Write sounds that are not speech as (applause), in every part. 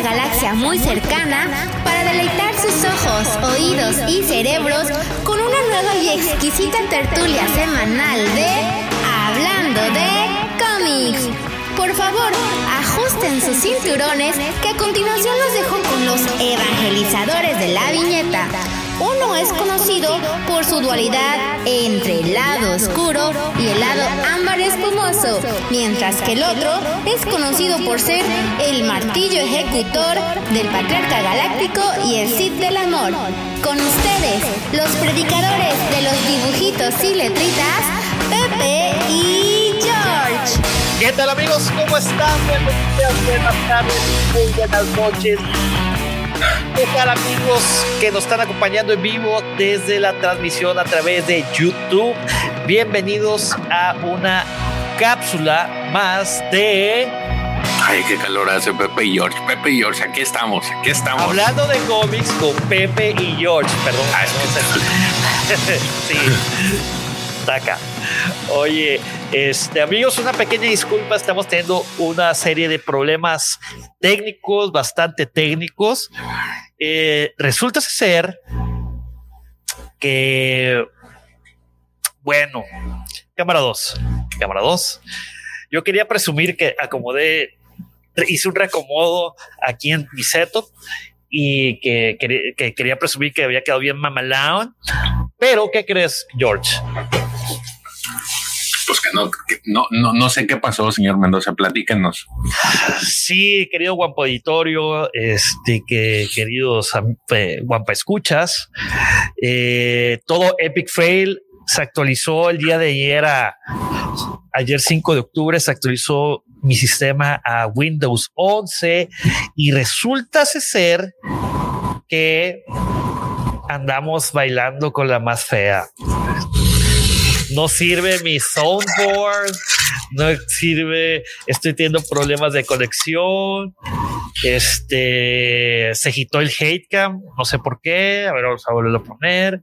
galaxia muy cercana para deleitar sus ojos, oídos y cerebros con una nueva y exquisita tertulia semanal de Hablando de cómics. Por favor, ajusten sus cinturones que a continuación los dejo con los evangelizadores de la viñeta. Es conocido por su dualidad entre el lado oscuro y el lado ámbar espumoso, mientras que el otro es conocido por ser el martillo ejecutor del patriarca galáctico y el Cid del amor. Con ustedes, los predicadores de los dibujitos y letritas, Pepe y George. ¿Qué tal amigos? ¿Cómo están? Buenas noches. ¿Qué tal amigos que nos están acompañando en vivo desde la transmisión a través de YouTube? Bienvenidos a una cápsula más de... Ay, qué calor hace Pepe y George. Pepe y George, aquí estamos, aquí estamos. Hablando de cómics con Pepe y George, perdón. Ah, es que- sí. Taca. Oye, este, amigos, una pequeña disculpa. Estamos teniendo una serie de problemas técnicos, bastante técnicos. Eh, resulta ser que, bueno, cámara 2, cámara 2. Yo quería presumir que acomodé, hice un reacomodo aquí en mi setup y que, quería- que quería presumir que había quedado bien mamalón. Pero, ¿qué crees, George? Pues que no, no, no, no sé qué pasó, señor Mendoza. Platíquenos. Sí, querido Guampa Auditorio, este, que queridos eh, Guampa Escuchas, eh, todo Epic Fail se actualizó el día de ayer, ayer 5 de octubre, se actualizó mi sistema a Windows 11 y resulta ser que andamos bailando con la más fea. No sirve mi soundboard, no sirve, estoy teniendo problemas de conexión. Este se agitó el hatecam, no sé por qué. A ver, vamos a volverlo a poner.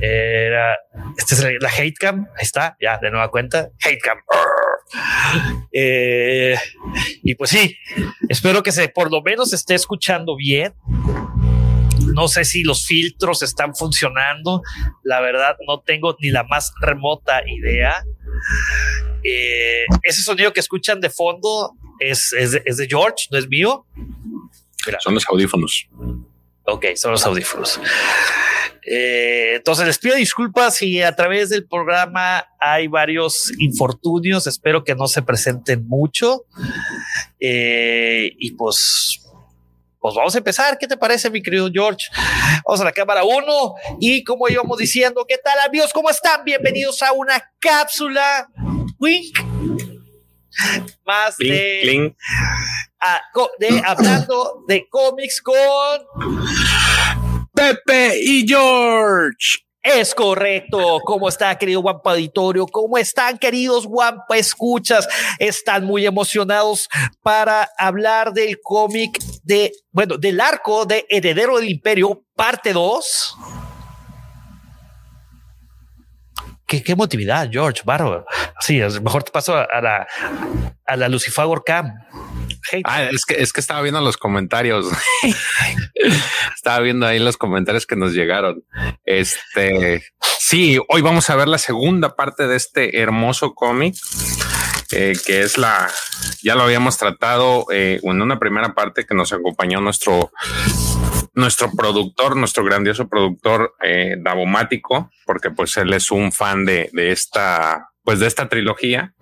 Era esta es la, hatecam, ahí está, ya de nueva cuenta. Hatecam. Eh, y pues sí, espero que se por lo menos esté escuchando bien. No sé si los filtros están funcionando. La verdad, no tengo ni la más remota idea. Eh, ese sonido que escuchan de fondo es, es, de, es de George, no es mío. Mira, Son los audífonos. ok, son los audífonos. Eh, entonces les pido disculpas si a través del programa hay varios infortunios. Espero que no se presenten mucho. Eh, y pues pues vamos a empezar. ¿Qué te parece, mi querido George? Vamos a la cámara uno y como íbamos diciendo, ¿qué tal amigos? ¿Cómo están? Bienvenidos a una cápsula Wink más de, de hablando de cómics con Pepe y George. Es correcto. ¿Cómo está, querido Guampa Auditorio? ¿Cómo están, queridos Guampa Escuchas? Están muy emocionados para hablar del cómic de, bueno, del arco de Heredero del Imperio, parte 2. ¿Qué, qué emotividad, George, bárbaro. Sí, mejor te paso a, la, a la Lucifagor Cam. Ah, es que, es que estaba viendo los comentarios. (laughs) estaba viendo ahí los comentarios que nos llegaron. Este, sí, hoy vamos a ver la segunda parte de este hermoso cómic, eh, que es la, ya lo habíamos tratado eh, en una primera parte que nos acompañó nuestro, nuestro productor, nuestro grandioso productor eh, Davomático, porque pues él es un fan de, de esta, pues de esta trilogía.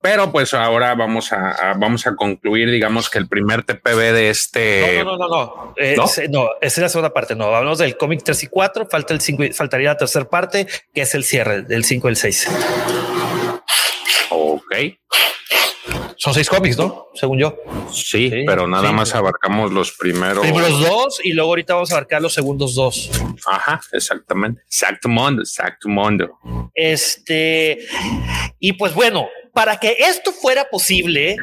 Pero pues ahora vamos a, a- vamos a concluir, digamos que el primer TPB de este. No, no, no, no, no. Eh, ¿no? ese- no, es la segunda parte. No, hablamos del cómic 3 y 4. Falta el 5, y- faltaría la tercera parte, que es el cierre del 5 y el 6. Son seis cómics, ¿no? Según yo. sí, Sí, pero nada sí. más abarcamos los primeros. Primeros dos y luego ahorita vamos a abarcar los segundos dos. Ajá, exactamente. Exacto mundo, exacto mundo. Este, y pues bueno, para que esto fuera posible,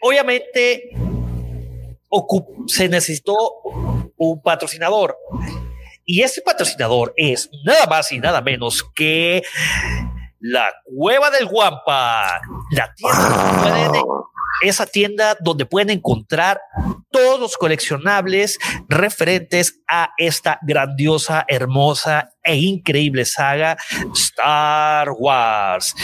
obviamente se necesitó un patrocinador. Y ese patrocinador es nada más y nada menos que la Cueva del Guampa, la tienda esa tienda donde pueden encontrar todos los coleccionables referentes a esta grandiosa, hermosa e increíble saga Star Wars.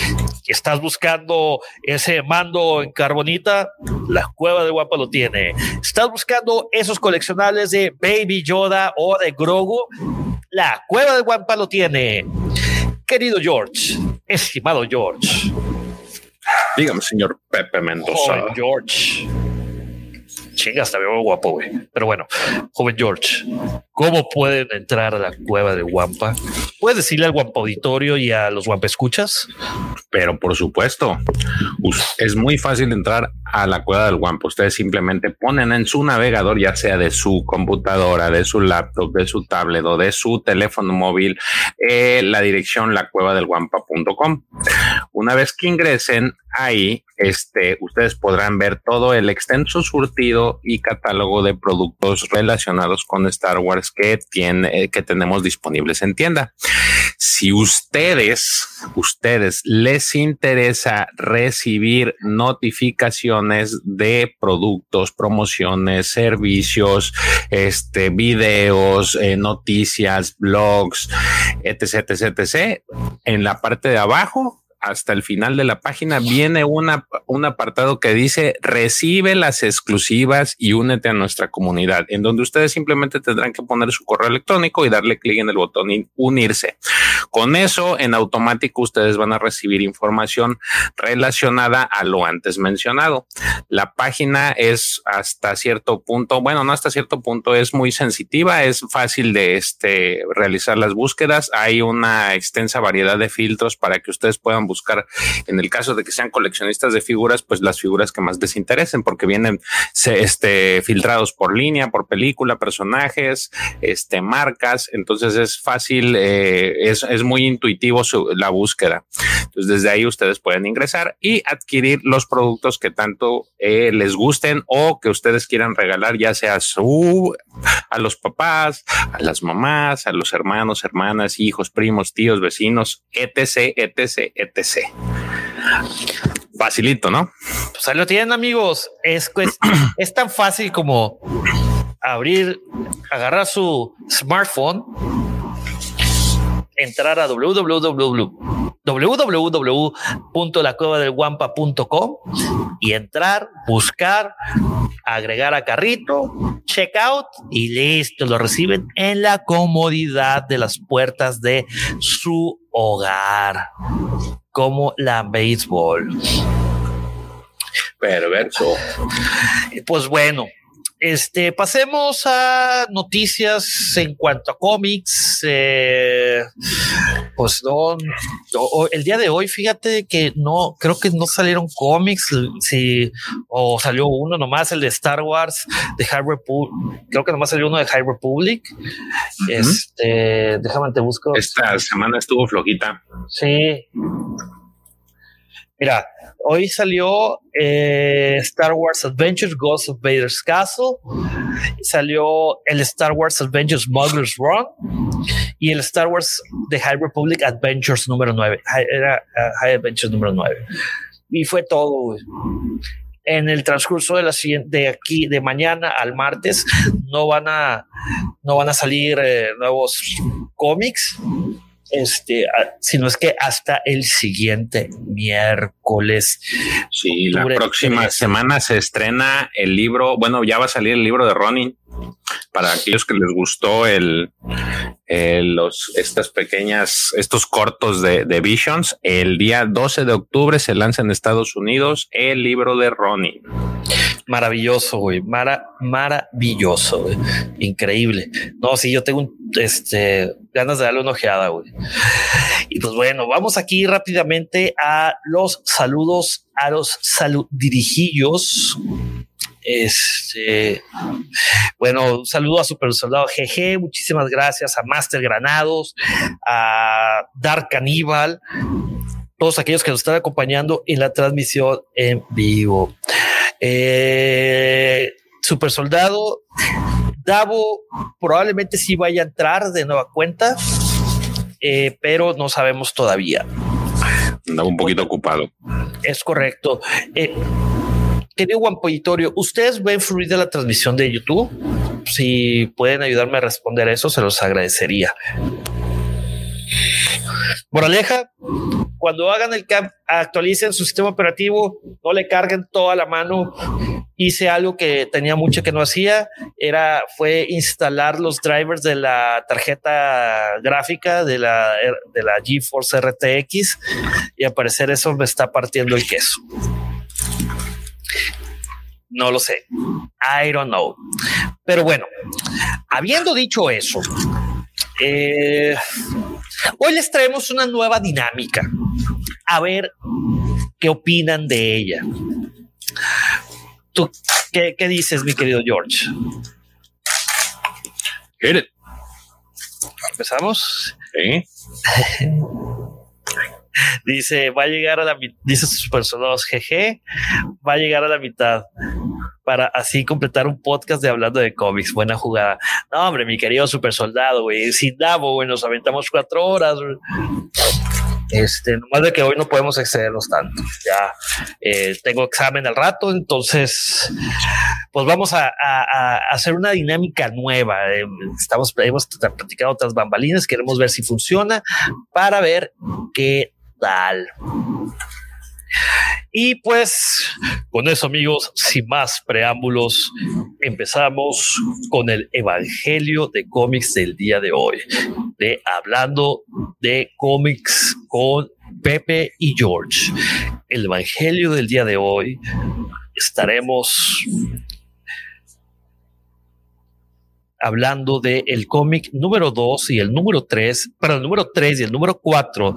¿Estás buscando ese mando en carbonita? La cueva del guapa lo tiene. ¿Estás buscando esos coleccionables de Baby Yoda o de Grogu? La cueva del guapa lo tiene. Querido George, estimado George. Dígame, señor Pepe Mendoza. George. Chinga, hasta veo guapo, güey. Pero bueno, joven George, ¿cómo pueden entrar a la cueva de Guampa? ¿Puedes decirle al Guampa Auditorio y a los Guampa Escuchas? Pero por supuesto, es muy fácil entrar a la cueva del Guampa. Ustedes simplemente ponen en su navegador, ya sea de su computadora, de su laptop, de su tablet o de su teléfono móvil, eh, la dirección lacuevadelguampa.com. Una vez que ingresen ahí, este, ustedes podrán ver todo el extenso surtido y catálogo de productos relacionados con Star Wars que tiene, que tenemos disponibles en tienda. Si ustedes, ustedes les interesa recibir notificaciones de productos, promociones, servicios, este, videos, eh, noticias, blogs, etc, etc, en la parte de abajo hasta el final de la página viene una, un apartado que dice recibe las exclusivas y únete a nuestra comunidad, en donde ustedes simplemente tendrán que poner su correo electrónico y darle clic en el botón unirse. Con eso, en automático, ustedes van a recibir información relacionada a lo antes mencionado. La página es hasta cierto punto, bueno, no hasta cierto punto, es muy sensitiva, es fácil de este, realizar las búsquedas. Hay una extensa variedad de filtros para que ustedes puedan buscar, en el caso de que sean coleccionistas de figuras, pues las figuras que más les interesen, porque vienen este, filtrados por línea, por película, personajes, este, marcas. Entonces es fácil, eh, es, es, muy intuitivo la búsqueda. Entonces desde ahí ustedes pueden ingresar y adquirir los productos que tanto eh, les gusten o que ustedes quieran regalar, ya sea su, a los papás, a las mamás, a los hermanos, hermanas, hijos, primos, tíos, vecinos, etc, etc, etc. Facilito, ¿no? Pues ahí lo tienen, amigos. Es, pues, (clears throat) es tan fácil como abrir, agarrar su smartphone, entrar a www.lacuevadelguampa.com y entrar, buscar, agregar a carrito, checkout y listo, lo reciben en la comodidad de las puertas de su hogar como la béisbol. Perverso. Pues bueno, este, pasemos a noticias en cuanto a cómics. Eh, pues no, el día de hoy, fíjate que no, creo que no salieron cómics, si, o salió uno nomás, el de Star Wars de High Republic. Creo que nomás salió uno de High Republic. Este, déjame te busco. Esta semana estuvo flojita. Sí. Mira, hoy salió eh, Star Wars Adventures Ghost of Vader's Castle, salió el Star Wars Adventures Smuggler's Run y el Star Wars The High Republic Adventures número 9. Era uh, High Adventures número 9. Y fue todo. En el transcurso de la de aquí de mañana al martes no van a no van a salir eh, nuevos cómics este, sino es que hasta el siguiente miércoles. Sí, la próxima semana se estrena el libro, bueno, ya va a salir el libro de Ronin. Para aquellos que les gustó el, los, estas pequeñas, estos cortos de, de, Visions, el día 12 de octubre se lanza en Estados Unidos el libro de Ronin. Maravilloso, güey. maravilloso, güey. Increíble. No, sí, yo tengo este, ganas de darle una ojeada, güey. Y pues bueno, vamos aquí rápidamente a los saludos a los saludirijillos. Este, bueno, un saludo a Super Soldado GG, muchísimas gracias a Master Granados, a Dark Caníbal, todos aquellos que nos están acompañando en la transmisión en vivo. Eh, super Soldado, Davo probablemente sí vaya a entrar de nueva cuenta, eh, pero no sabemos todavía. Andaba un poquito ocupado. Es correcto. Eh, querido Juan Pollitorio, ¿ustedes ven fluida la transmisión de YouTube? Si pueden ayudarme a responder eso, se los agradecería. Moraleja, cuando hagan el camp, actualicen su sistema operativo, no le carguen toda la mano. Hice algo que tenía mucho que no hacía, era fue instalar los drivers de la tarjeta gráfica de la de la GeForce RTX y al parecer eso me está partiendo el queso. No lo sé. I don't know. Pero bueno, habiendo dicho eso, eh, Hoy les traemos una nueva dinámica. A ver qué opinan de ella. ¿Tú qué, dices, mi querido George? ¿Empezamos? Sí. Dice, va a llegar a la mitad, dice sus personajes, GG, va a llegar a la mitad para así completar un podcast de hablando de cómics. Buena jugada. No, hombre, mi querido super soldado, güey, sin Davo, güey, nos aventamos cuatro horas. Este, nomás de que hoy no podemos excedernos tanto. Ya eh, tengo examen al rato, entonces, pues vamos a, hacer una dinámica nueva. Eh, estamos, hemos platicado otras bambalinas, queremos ver si funciona para ver qué tal. Y pues con eso amigos, sin más preámbulos, empezamos con el Evangelio de cómics del día de hoy, de hablando de cómics con Pepe y George. El Evangelio del día de hoy estaremos hablando del el cómic número 2 y el número 3, para el número 3 y el número 4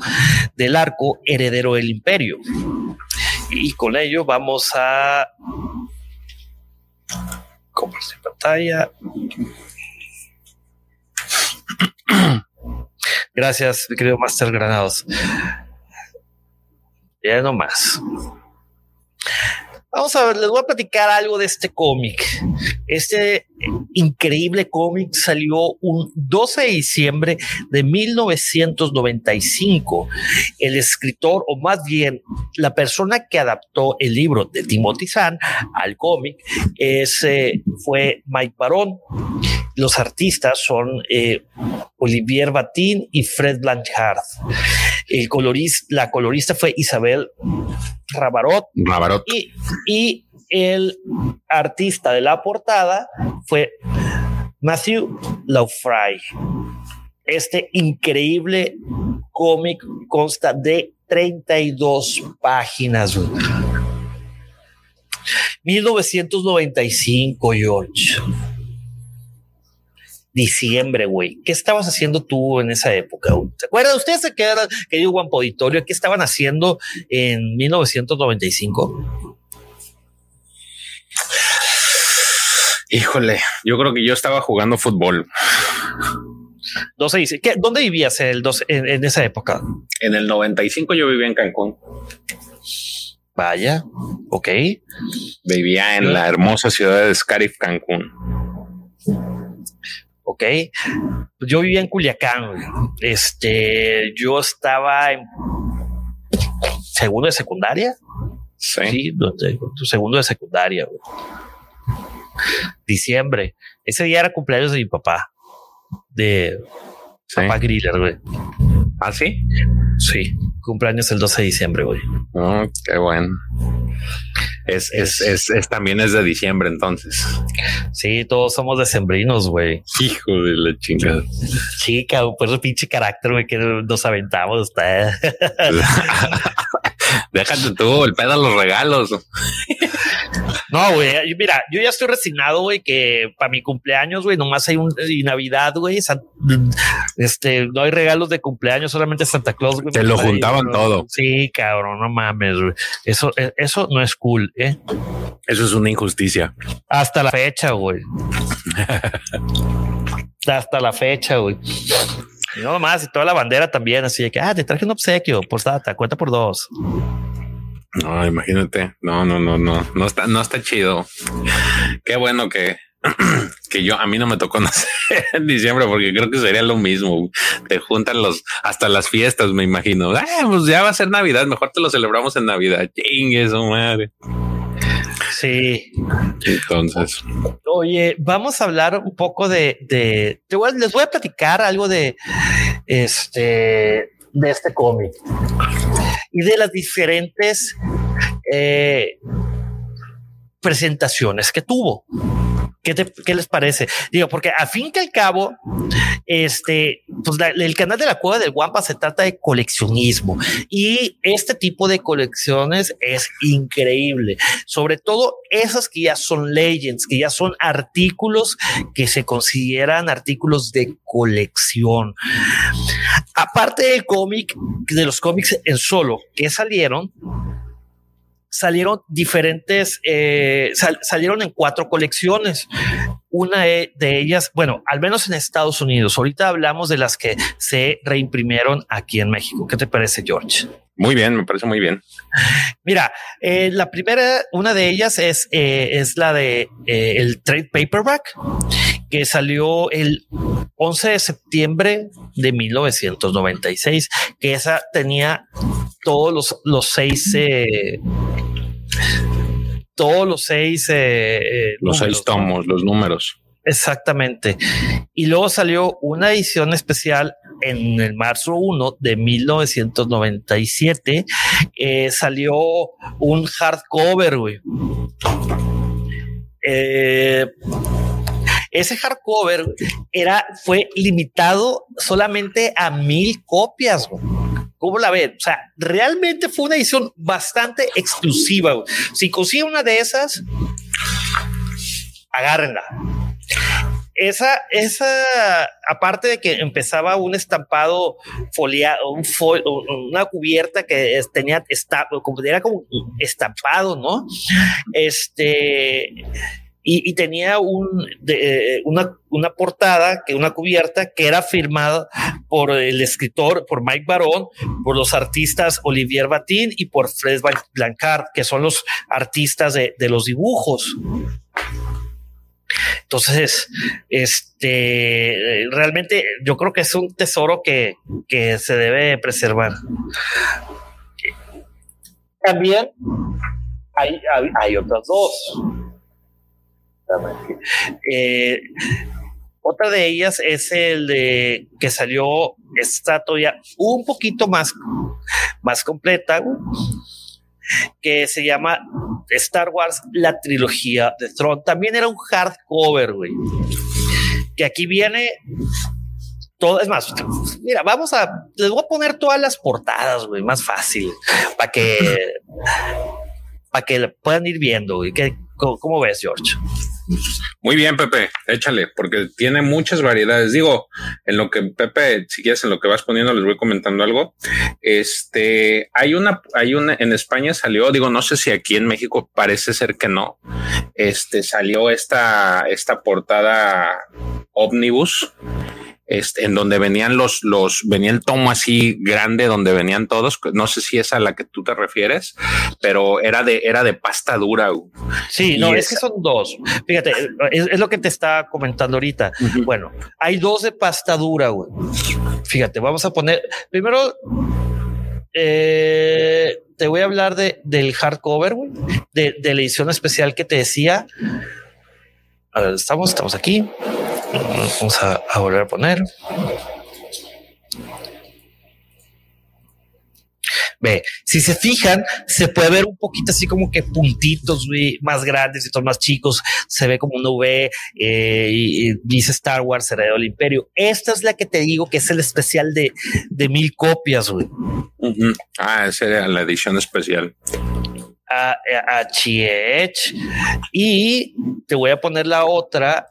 del arco Heredero del Imperio. Y con ello vamos a compartir pantalla. (clears throat) Gracias, querido Master Granados. Ya no más. Vamos a ver, les voy a platicar algo de este cómic. Este increíble cómic salió un 12 de diciembre de 1995. El escritor, o más bien la persona que adaptó el libro de Timothy Zahn al cómic, ese fue Mike Barón. Los artistas son eh, Olivier Batin y Fred Blanchard. El colorista, la colorista fue Isabel Rabarot. Rabarot. Y, y el artista de la portada fue Matthew Laufray. Este increíble cómic consta de 32 páginas. 1995, George. Diciembre, güey. ¿Qué estabas haciendo tú en esa época? ¿Se acuerdan ustedes de qué era, querido Juan Poditorio? ¿Qué estaban haciendo en 1995? Híjole, yo creo que yo estaba jugando fútbol. 12 dice, ¿qué, ¿dónde vivías el en, esa época? En el 95 yo vivía en Cancún. Vaya, ok. Vivía en la hermosa ciudad de Scarif, Cancún. Ok. Yo vivía en Culiacán. Este, yo estaba en segundo de secundaria. Sí. tu segundo de secundaria diciembre. Ese día era cumpleaños de mi papá, de papá Griller, güey. ¿Ah, sí? Sí, cumpleaños el 12 de diciembre, güey. Oh, qué bueno. Es, es, es, es, también es de diciembre entonces. Sí, todos somos decembrinos, güey. Hijo de la chingada. Chica, por eso pinche carácter, güey, que nos aventamos. (laughs) Déjate tú, el pedo de los regalos. No, güey, mira, yo ya estoy resignado, güey, que para mi cumpleaños, güey, nomás hay un y Navidad, güey, este, no hay regalos de cumpleaños, solamente Santa Claus, güey. Te lo juntaban todo. Sí, cabrón, no mames, güey. Eso, e, eso no es cool, ¿eh? Eso es una injusticia. Hasta la fecha, güey. (laughs) Hasta la fecha, güey. Y no más, y toda la bandera también, así de que, ah, te traje un obsequio, por data, cuenta por dos. No, imagínate. No, no, no, no, no está, no está chido. Qué bueno que (clears throat) que yo a mí no me tocó (laughs) nacer en diciembre porque creo que sería lo mismo. Te juntan los hasta las fiestas, me imagino. Ah, pues ya va a ser Navidad, mejor te lo celebramos en Navidad. Chingue su madre. Sí. Entonces. Oye, vamos a hablar un poco de, de les voy a platicar algo de este de este cómic y de las diferentes eh, presentaciones que tuvo. ¿Qué, les parece? Digo, porque a fin que al cabo, este, pues el canal de la cueva del Guampa se trata de coleccionismo y este tipo de colecciones es increíble. Sobre todo esas que ya son legends, que ya son artículos que se consideran artículos de colección. Aparte del cómic, de los cómics en solo que salieron, salieron diferentes, eh, salieron en cuatro colecciones. Una de ellas, bueno, al menos en Estados Unidos. Ahorita hablamos de las que se reimprimieron aquí en México. ¿Qué te parece, George? Muy bien, me parece muy bien. Mira, eh, la primera, una de ellas es, eh, es la de el trade paperback que salió el 11 de septiembre de 1996, que esa tenía todos los, los seis todos los seis, eh, eh, los seis tomos, los números. Exactamente. Y luego salió una edición especial en el marzo 1 de 1997. Eh, salió un hardcover, güey. ese hardcover era, fue limitado solamente a mil copias. Güey. ¿Cómo la ven? O sea, realmente fue una edición bastante exclusiva. Si consiguen una de esas, agárrenla. Esa, esa, aparte de que empezaba un estampado foliado, un una cubierta que tenía, como, era como estampado, ¿no? Este, y, tenía un, de, una, una, portada, que una cubierta que era firmada por el escritor, por Mike Barón, por los artistas Olivier Batin y por Fred Blancard, que son los artistas de, de los dibujos. Entonces, este, realmente yo creo que es un tesoro que, que se debe preservar. También hay, hay otras dos eh, otra de ellas es el de que salió esta todavía un poquito más, más completa, que se llama Star Wars, la trilogía de Tron. También era un hardcover, güey. Que aquí viene todo. Es más, mira, vamos a. Les voy a poner todas las portadas, güey, más fácil, para que. para que puedan ir viendo, güey. ¿Cómo ves, George? Muy bien, Pepe, échale, porque tiene muchas variedades. Digo, en lo que Pepe, si quieres, en lo que vas poniendo, les voy comentando algo. Este, hay una, hay una, en España salió, digo, no sé si aquí en México parece ser que no. Este, salió esta, esta portada Omnibus este, en donde venían los, los, venía el tomo así grande donde venían todos. No sé si es a la que tú te refieres, pero era de, era de pasta dura. Sí, no, es que son dos. Fíjate, es, lo que te estaba comentando ahorita. Bueno, hay dos de pasta dura. Fíjate, vamos a poner primero. Eh, te voy a hablar de, del hardcover, de, de la edición especial que te decía. A ver, estamos, estamos aquí. Vamos a, volver a poner. Ve, si se fijan, se puede ver un poquito así como que puntitos más grandes y todos más chicos. Se ve como una V eh, y, dice Star Wars, Heredero del Imperio. Esta es la que te digo que es el especial de, de mil copias. Güey. Ah, esa era la edición especial a, y te voy a poner la otra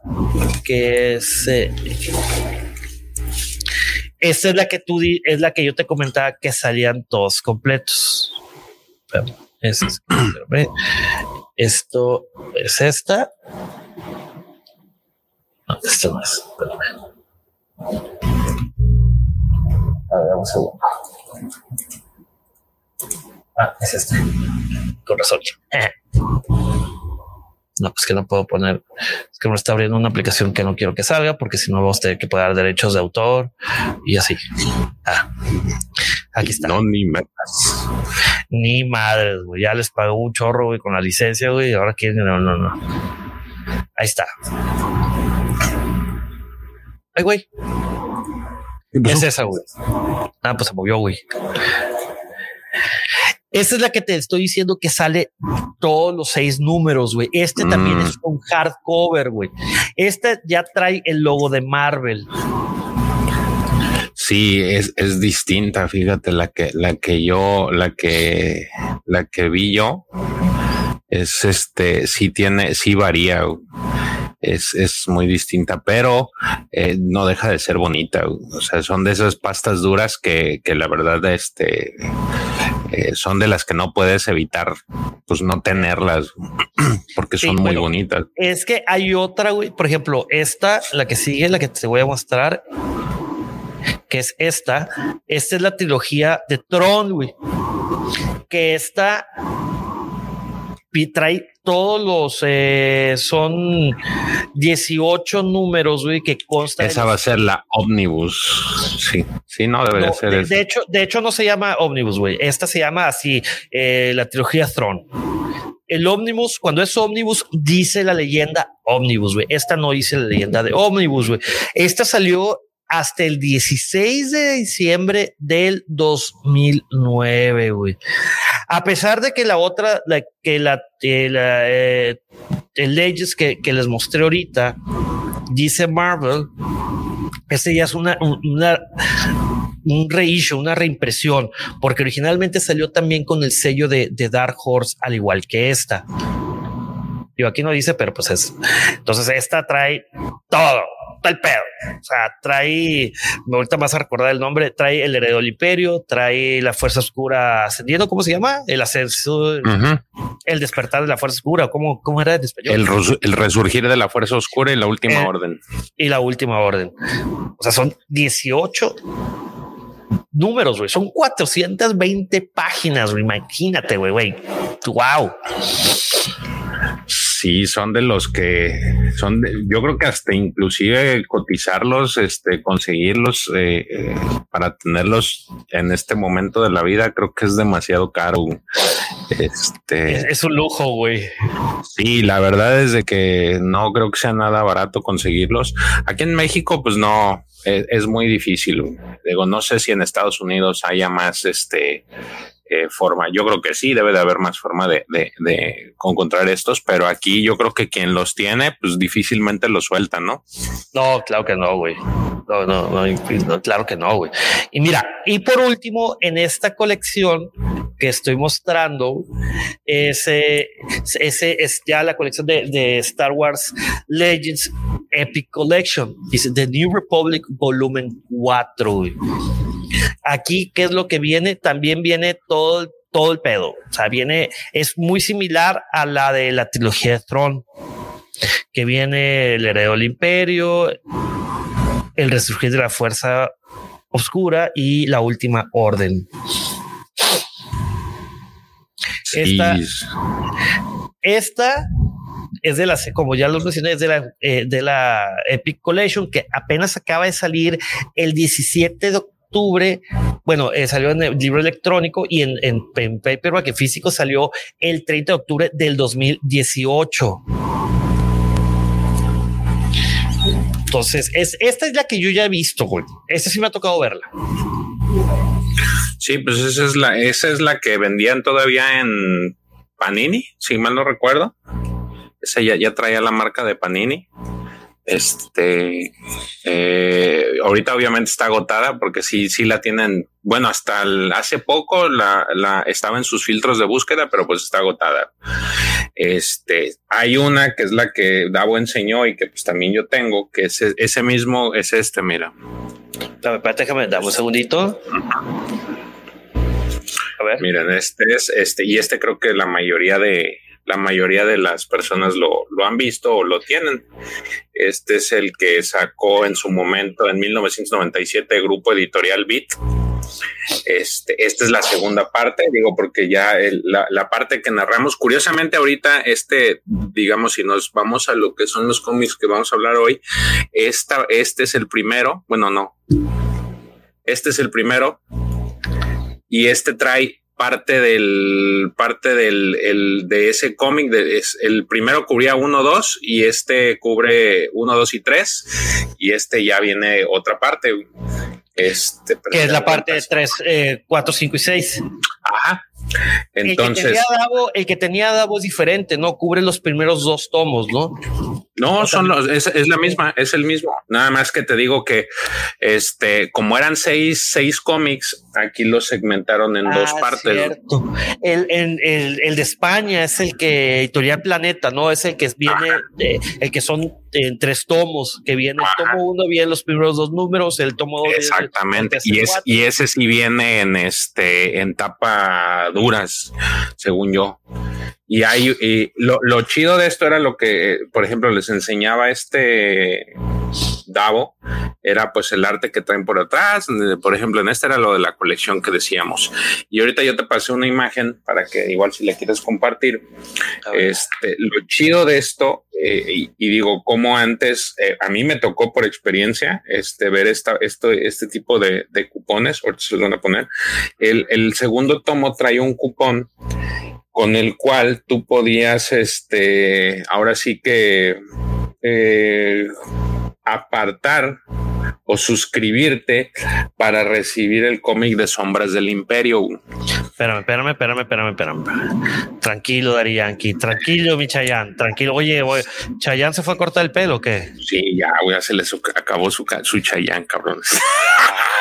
que es eh, es la que tú es la que yo te comentaba que salían todos completos. esto es esta. No, no es. A ver, un segundo. Ah, es este. Con razón. no, pues que no puedo poner, es que me está abriendo una aplicación que no quiero que salga porque si no vamos a tener que pagar derechos de autor y así. Ah, aquí está. No, ni metas. Ni madres, güey. Ya les pagó un chorro, güey, con la licencia, güey. Y ahora quieren, no, no, no. Ahí está. Ay, güey. Es esa, güey. Ah, pues se movió, güey. Esa es la que te estoy diciendo que sale todos los seis números, güey. Este también Mm. es un hardcover, güey. Este ya trae el logo de Marvel. Sí, es, es distinta, fíjate, la que, la que yo, la que, la que vi yo, es este, sí tiene, sí varía, güey. Es, es muy distinta, pero eh, no deja de ser bonita, o sea, son de esas pastas duras que, que la verdad, este, eh, son de las que no puedes evitar, pues no tenerlas, (clears throat) porque Sí, son muy bueno. bonitas. Es que hay otra, güey. Por ejemplo, esta, la que sigue, la que te voy a mostrar, que es esta. Esta es la trilogía de Tron, güey. Que esta trae todos los eh, son 18 números, güey, que consta Esa va a ser la Omnibus. Sí, sí, no debería No, ser de hecho, de hecho no se llama Omnibus, güey. Esta se llama así, eh, la trilogía Throne. El Omnibus, cuando es Omnibus, dice la leyenda Omnibus, güey. Esta no dice la leyenda de Omnibus, güey. Esta salió hasta el 16 de diciembre del 2009, güey. A pesar de que la otra, la, que la, eh, la, eh, el Legends que, que les mostré ahorita, dice Marvel, este ya es una, un- una un reissue, una reimpresión, porque originalmente salió también con el sello de, Dark Horse, al igual que esta. Digo, aquí no dice, pero pues es. Entonces, esta trae todo, el pedo. O sea, trae, me ahorita más a recordar el nombre, trae el heredero del imperio, trae la fuerza oscura ascendiendo, ¿cómo se llama? El ascenso, el despertar de la fuerza oscura, ¿cómo, cómo era en español? el, res- el resurgir de la fuerza oscura y la última Eh, orden. y la última orden. O sea, son 18 números, güey. Son 420 páginas, güey. Imagínate, güey, güey. Wow. Sí, son de los que son, de- yo creo que hasta inclusive cotizarlos, este, conseguirlos eh, eh, para tenerlos en este momento de la vida, creo que es demasiado caro. Este, Es, es un lujo, güey. Sí, la verdad es de que no creo que sea nada barato conseguirlos. Aquí en México, pues no, es, es muy difícil. Digo, no sé si en Estados Unidos haya más este eh, forma. Yo creo que sí, debe de haber más forma de, de, de encontrar estos, pero aquí yo creo que quien los tiene, pues difícilmente los suelta, ¿no? No, claro que no, güey. No, no, no, no, claro que no, güey. Y mira, y por último, en esta colección que estoy mostrando, ese, ese es ya la colección de, Star Wars Legends Epic Collection. Dice The New Republic Volumen 4. güey. Aquí, ¿qué es lo que viene? También viene todo, el- todo el pedo. O sea, viene, es muy similar a la de la trilogía de Tron, que viene el heredero del imperio, el resurgir de la fuerza oscura y la última orden. Sí, Esta- Esta es de la, como ya los mencioné, es de la, eh, de la Epic Collection que apenas acaba de salir el 17 de octubre. Bueno, eh, salió en el libro electrónico y en, en, en paperback físico salió el 30 de octubre del 2018. Entonces, es, esta es la que yo ya he visto, güey. Esta sí me ha tocado verla. Sí, pues esa es la, esa es la que vendían todavía en Panini, si mal no recuerdo. Esa ya, ya traía la marca de Panini. Este, eh, ahorita obviamente está agotada porque sí, sí la tienen. Bueno, hasta el- hace poco la, la estaba en sus filtros de búsqueda, pero pues está agotada. Este, hay una que es la que Davo enseñó y que pues también yo tengo, que es ese mismo, es este, mira. Dame, espérate, déjame, dame un segundito. A ver. Miren, este es este y este creo que la mayoría de la mayoría de las personas lo, lo han visto o lo tienen. Este es el que sacó en su momento en 1997 el grupo editorial Beat. Este, esta es la segunda parte, digo, porque ya la, la, parte que narramos, curiosamente ahorita, este, digamos, si nos vamos a lo que son los cómics que vamos a hablar hoy, esta, este es el primero, bueno, no, este es el primero y este trae parte del parte del el, de ese cómic de, el primero cubría 1 2 y este cubre 1 2 y 3 y este ya viene otra parte. Este que es la parte de 3 4 5 y 6 ajá entonces, el que tenía Davo, es diferente, ¿no? Cubre los primeros dos tomos, ¿no? No, son los, es, es, la misma, es el mismo. Nada más que te digo que, este, como eran seis, seis cómics, aquí los segmentaron en dos ah, partes. El, el, el, de España es el que Editorial Planeta, ¿no? Es el que viene, de, el que son en tres tomos, que viene el tomo uno, viene los primeros dos números, el tomo dos. Exactamente. y, es, y ese sí viene en este, en tapa duras, según yo. Y hay, y lo, lo, chido de esto era lo que, por ejemplo, les enseñaba este Davo, era pues el arte que traen por atrás. Por ejemplo, en este era lo de la colección que decíamos. Y ahorita yo te pasé una imagen para que igual si le quieres compartir. Este, lo chido de esto, eh, y, digo, como antes, eh, a mí me tocó por experiencia este, ver esta, esto, este tipo de, de cupones, ahorita se los van a poner. El, el segundo tomo trae un cupón con el cual tú podías, este, ahora sí que eh, apartar o suscribirte para recibir el cómic de Sombras del Imperio. Espérame, espérame, espérame, espérame, espérame. Tranquilo, Dari Yankee, tranquilo, mi Chayán, tranquilo. Oye, oye, ¿Chayán se fue a cortar el pelo o qué? Sí, ya, güey, se le acabó su, su Chayán, cabrón. (laughs)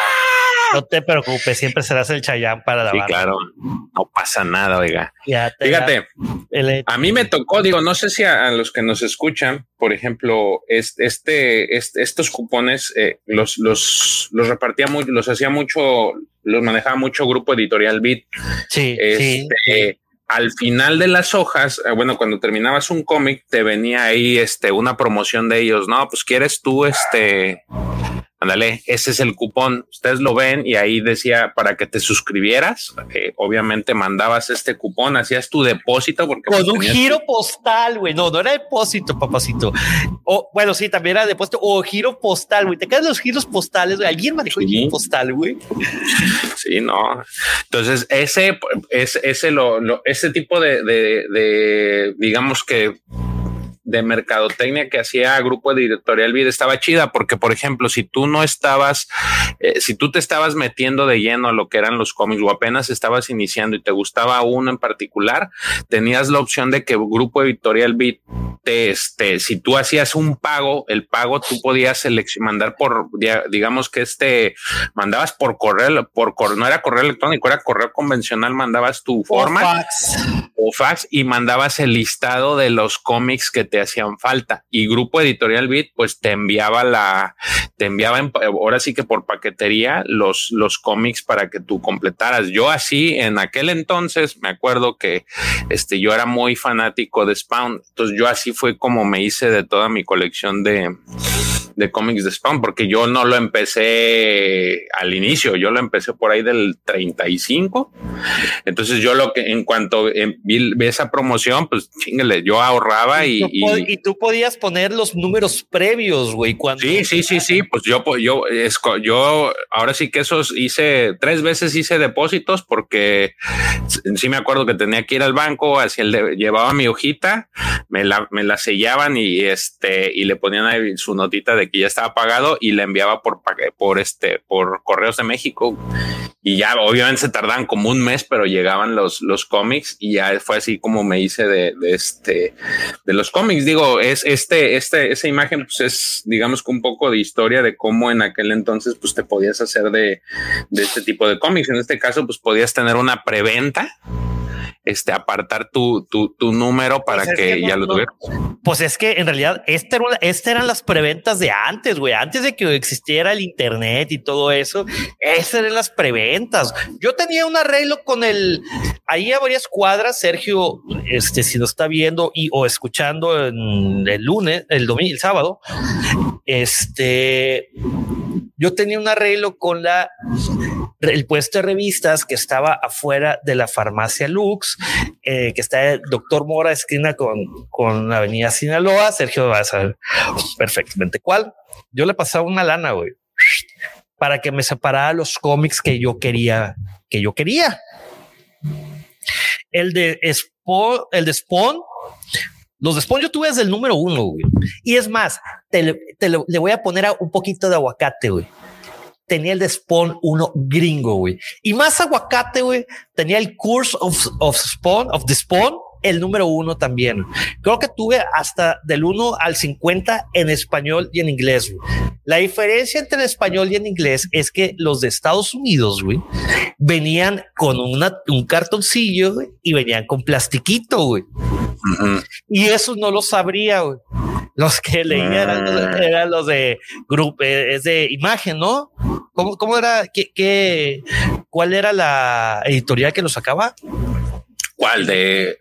No te preocupes, siempre serás el chayán para la Sí, claro, no pasa nada, oiga. Fíjate, a mí me tocó, digo, no sé si a, los que nos escuchan, por ejemplo, este, este, estos cupones eh, los, los, los repartía mucho, los hacía mucho, los manejaba mucho grupo editorial Beat. Sí, sí. Este, al final de las hojas, eh, bueno, cuando terminabas un cómic, te venía ahí este, una promoción de ellos. No, pues quieres tú, este, Ándale, ese es el cupón. Ustedes lo ven y ahí decía para que te suscribieras. Eh, obviamente mandabas este cupón, hacías tu depósito porque con un giro postal, güey. No, no era depósito, papacito. O bueno, sí, también era depósito o giro postal, güey. Te quedan los giros postales. Güey. Alguien manejó el giro postal, güey. Sí, no. Entonces ese es ese lo, lo ese tipo de, de, de digamos que de mercadotecnia que hacía Grupo Editorial Vida estaba chida, porque, por ejemplo, si tú no estabas, eh, si tú te estabas metiendo de lleno a lo que eran los cómics o apenas estabas iniciando y te gustaba uno en particular, tenías la opción de que Grupo Editorial Beat te, este, si tú hacías un pago, el pago tú podías mandar por, digamos que este, mandabas por correo, por no era correo electrónico, era correo convencional, mandabas tu forma o fax y mandabas el listado de los cómics que te hacían falta. Y Grupo Editorial Beat, pues te enviaba la, te enviaba ahora sí que por paquetería los, los cómics para que tú completaras. Yo así, en aquel entonces, me acuerdo que este, yo era muy fanático de Spawn. Entonces yo así fue como me hice de toda mi colección de, de cómics de Spawn, porque yo no lo empecé al inicio, yo lo empecé por ahí del 35. Entonces yo lo que en cuanto vi, esa promoción, pues chingale, yo ahorraba y, tú podías poner los números previos, güey. Cuando sí, sí, sí, sí. Pues yo, yo, yo ahora sí que esos hice tres veces hice depósitos porque sí me acuerdo que tenía que ir al banco, así el llevaba mi hojita, me la, me la sellaban y este y le ponían ahí su notita de que ya estaba pagado y la enviaba por por este por correos de México y ya obviamente se tardan como un mes, pero llegaban los los cómics y ya fue así como me hice de, de este de los cómics Digo, es este, este, esa imagen, pues es, digamos que un poco de historia de cómo en aquel entonces, pues te podías hacer de, de este tipo de cómics. En este caso, pues podías tener una preventa este, apartar tu, tu, tu número para pues que, ya lo tuvieras. Pues es que en realidad esta era estas eran las preventas de antes, güey, antes de que existiera el internet y todo eso, esas eran las preventas. Yo tenía un arreglo con el, ahí a varias cuadras, Sergio, este, si lo está viendo y o escuchando en el lunes, el domingo, el sábado, este, yo tenía un arreglo con la el puesto de revistas que estaba afuera de la farmacia Lux, eh, que está el doctor Mora, esquina con, con Avenida Sinaloa. Sergio va a saber perfectamente cuál. Yo le pasaba una lana, güey, para que me separara los cómics que yo quería, que yo quería. El de Spawn, el de Spawn, los de Spawn yo tuve desde el número uno, güey. Y es más, te, le voy a poner un poquito de aguacate, güey tenía el de Spawn uno gringo, güey. Y más aguacate, güey, tenía el Curse of, of Spawn, of the Spawn, el número uno también. Creo que tuve hasta del 1 al 50 en español y en inglés. La diferencia entre el español y en inglés es que los de Estados Unidos güey, venían con una, un cartoncillo y venían con plastiquito. Güey. Y eso no lo sabría. Güey. Los que leían eran, los de grupo, eh, es de imagen, ¿no? ¿Cómo, cómo era? ¿Qué, qué, ¿Cuál era la editorial que lo sacaba? ¿Cuál? ¿De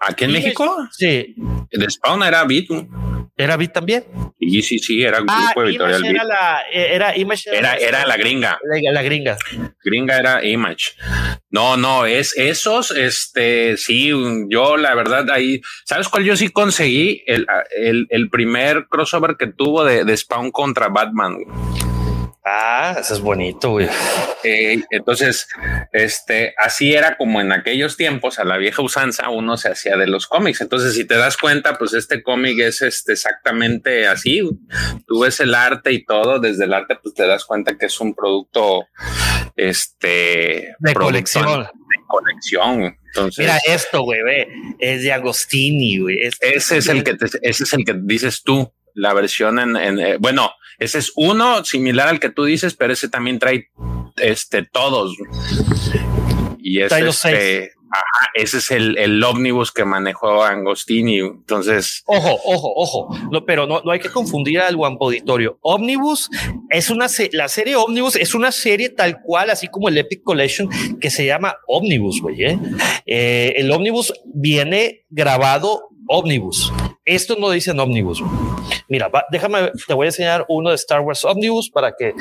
aquí en México? Sí. De Spawn era Beat. ¿Era Beat también? Sí, sí, sí, era ah, grupo editorial. Era la, eh, era Image. Era, era, la gringa. La, gringa. Gringa era Image. No, no, es esos, este, sí, yo la verdad ahí, ¿sabes cuál yo sí conseguí? El, el, el primer crossover que tuvo de, de Spawn contra Batman. Ah, eso es bonito, güey. Eh, entonces, este, así era como en aquellos tiempos, a la vieja usanza, uno se hacía de los cómics. Entonces, si te das cuenta, pues este cómic es este, exactamente así. Tú ves el arte y todo, desde el arte, pues te das cuenta que es un producto, este, de colección. De colección. Entonces, Mira esto, güey, ve, es de Agostini, güey. ese es el que ese es el que dices tú la versión en, eh, bueno, ese es uno similar al que tú dices, pero ese también trae este todos. Y ese, este, ajá, ese es el, el ómnibus que manejó Angostini. Entonces, ojo, ojo, ojo, no, pero no, no hay que confundir al Wampo Auditorio. Omnibus es una la serie Omnibus es una serie tal cual, así como el Epic Collection que se llama Omnibus, güey. ¿eh? Eh, el Omnibus viene grabado Omnibus. Esto no dice Omnibus. Mira, déjame, te voy a enseñar uno de Star Wars Omnibus para que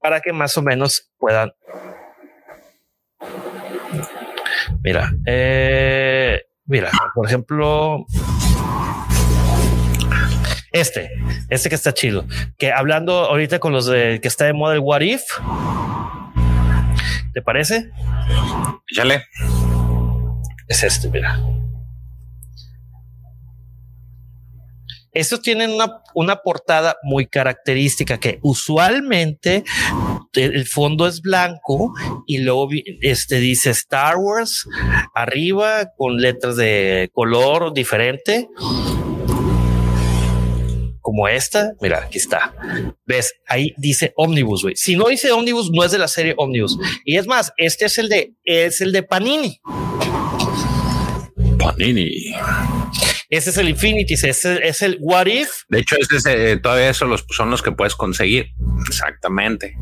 para que más o menos puedan. Mira, eh, mira, por ejemplo, este, este que está chido, que hablando ahorita con los de que está de moda el What If, ¿te parece? Échale. Es este, mira. Estos tienen una, una, portada muy característica que usualmente el fondo es blanco y luego este dice Star Wars arriba con letras de color diferente como esta. Mira, aquí está. Ves, ahí dice Omnibus, güey. Si no dice Omnibus, no es de la serie Omnibus. Y es más, este es el de, es el de Panini. Panini. Ese es el Infinity, ese es el What If. De hecho, ese eh, todavía esos los, son los que puedes conseguir. Exactamente.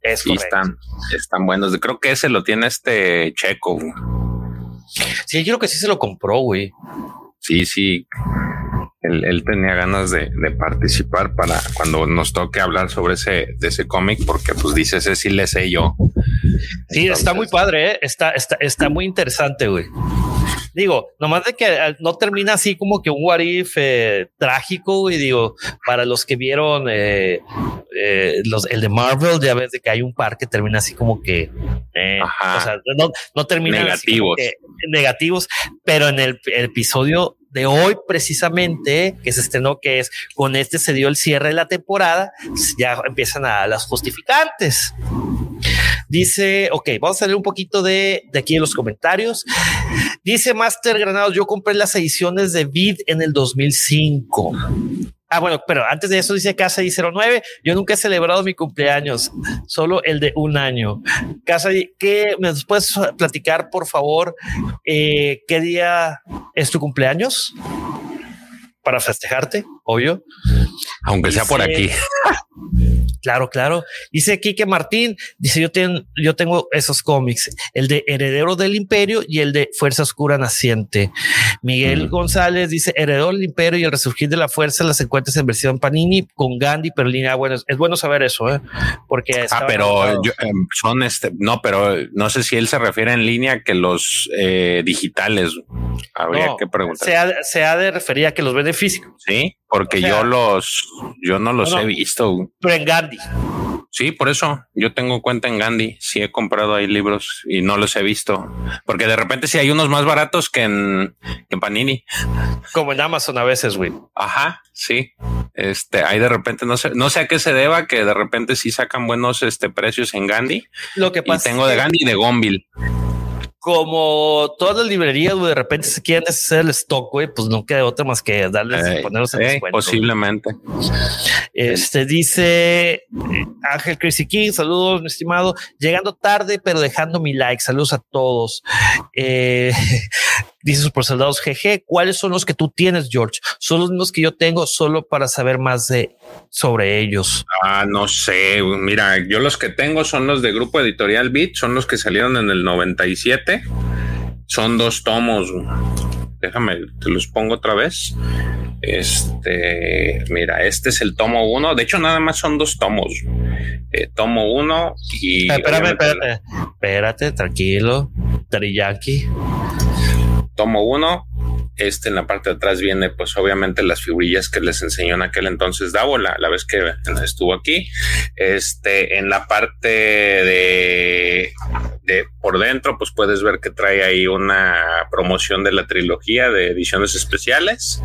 Es están, están buenos. Creo que ese lo tiene este checo. Sí, yo creo que sí se lo compró, güey. Sí, sí. Él, tenía ganas de, participar para cuando nos toque hablar sobre ese, de ese cómic, porque pues dice ese sí le sé yo. Sí, está muy padre, ¿eh? está, está, está muy interesante, güey. Digo, nomás de que eh, no termina así como que un what if eh, trágico, y digo, para los que vieron eh, los, el de Marvel, ya ves de que hay un par que termina así como que, o sea, no, no termina negativos. negativos, pero en el, episodio de hoy precisamente que se estrenó que es con este se dio el cierre de la temporada ya empiezan a las justificantes Dice, ok, vamos a leer un poquito de, de aquí en los comentarios. Dice Master Granados, yo compré las ediciones de Vid en el 2005. Ah, bueno, pero antes de eso dice Casa 09, yo nunca he celebrado mi cumpleaños, solo el de un año. Casa, ¿qué me puedes platicar, por favor, eh, qué día es tu cumpleaños? Para festejarte, obvio. Aunque sea por aquí. (laughs) Claro, claro. Dice aquí que Martín dice: yo, tengo yo tengo esos cómics, el de Heredero del Imperio y el de Fuerza Oscura Naciente. Miguel González dice: Heredero del Imperio y el Resurgir de la Fuerza las encuentras en versión Panini con Gandhi, pero línea. Bueno, es, bueno saber eso, ¿eh? porque ah, pero em, son este, no, pero no sé si él se refiere en línea que los eh, digitales. Habría que preguntar. Se ha, se ha, de referir a que los vende físico. Sí, porque yo los, yo no los he visto. Pero en Gandhi. Sí, por eso yo tengo cuenta en Gandhi. Sí he comprado ahí libros y no los he visto. Porque de repente sí hay unos más baratos que en, Panini. Como en Amazon a veces, güey. Ajá, sí. Este, hay de repente, no sé, no sé a qué se deba que de repente sí sacan buenos este, precios en Gandhi. Lo que pasa. Y tengo de Gandhi y de Gonville como todas las librerías, de repente se quieren hacer el stock, güey, pues no queda otra más que darles, eh, ponerlos en descuento. Posiblemente. Este dice eh, Ángel Crazy King, saludos, mi estimado. Llegando tarde, pero dejando mi like. Saludos a todos. Eh, (laughs) dice Super Soldados GG, ¿cuáles son los que tú tienes, George? Son los mismos que yo tengo solo para saber más de sobre ellos. Ah, no sé. Mira, yo los que tengo son los de Grupo Editorial Beat, son los que salieron en el 97. Son dos tomos. Déjame, te los pongo otra vez. Este, mira, este es el tomo uno. De hecho, nada más son dos tomos. Eh, tomo uno y. Espérame, espérate. Espérate, tranquilo. Teriyaki. Tomo uno este en la parte de atrás viene, pues obviamente las figurillas que les enseñó en aquel entonces Davo, la, vez que estuvo aquí. Este, en la parte de, de por dentro, pues puedes ver que trae ahí una promoción de la trilogía de ediciones especiales.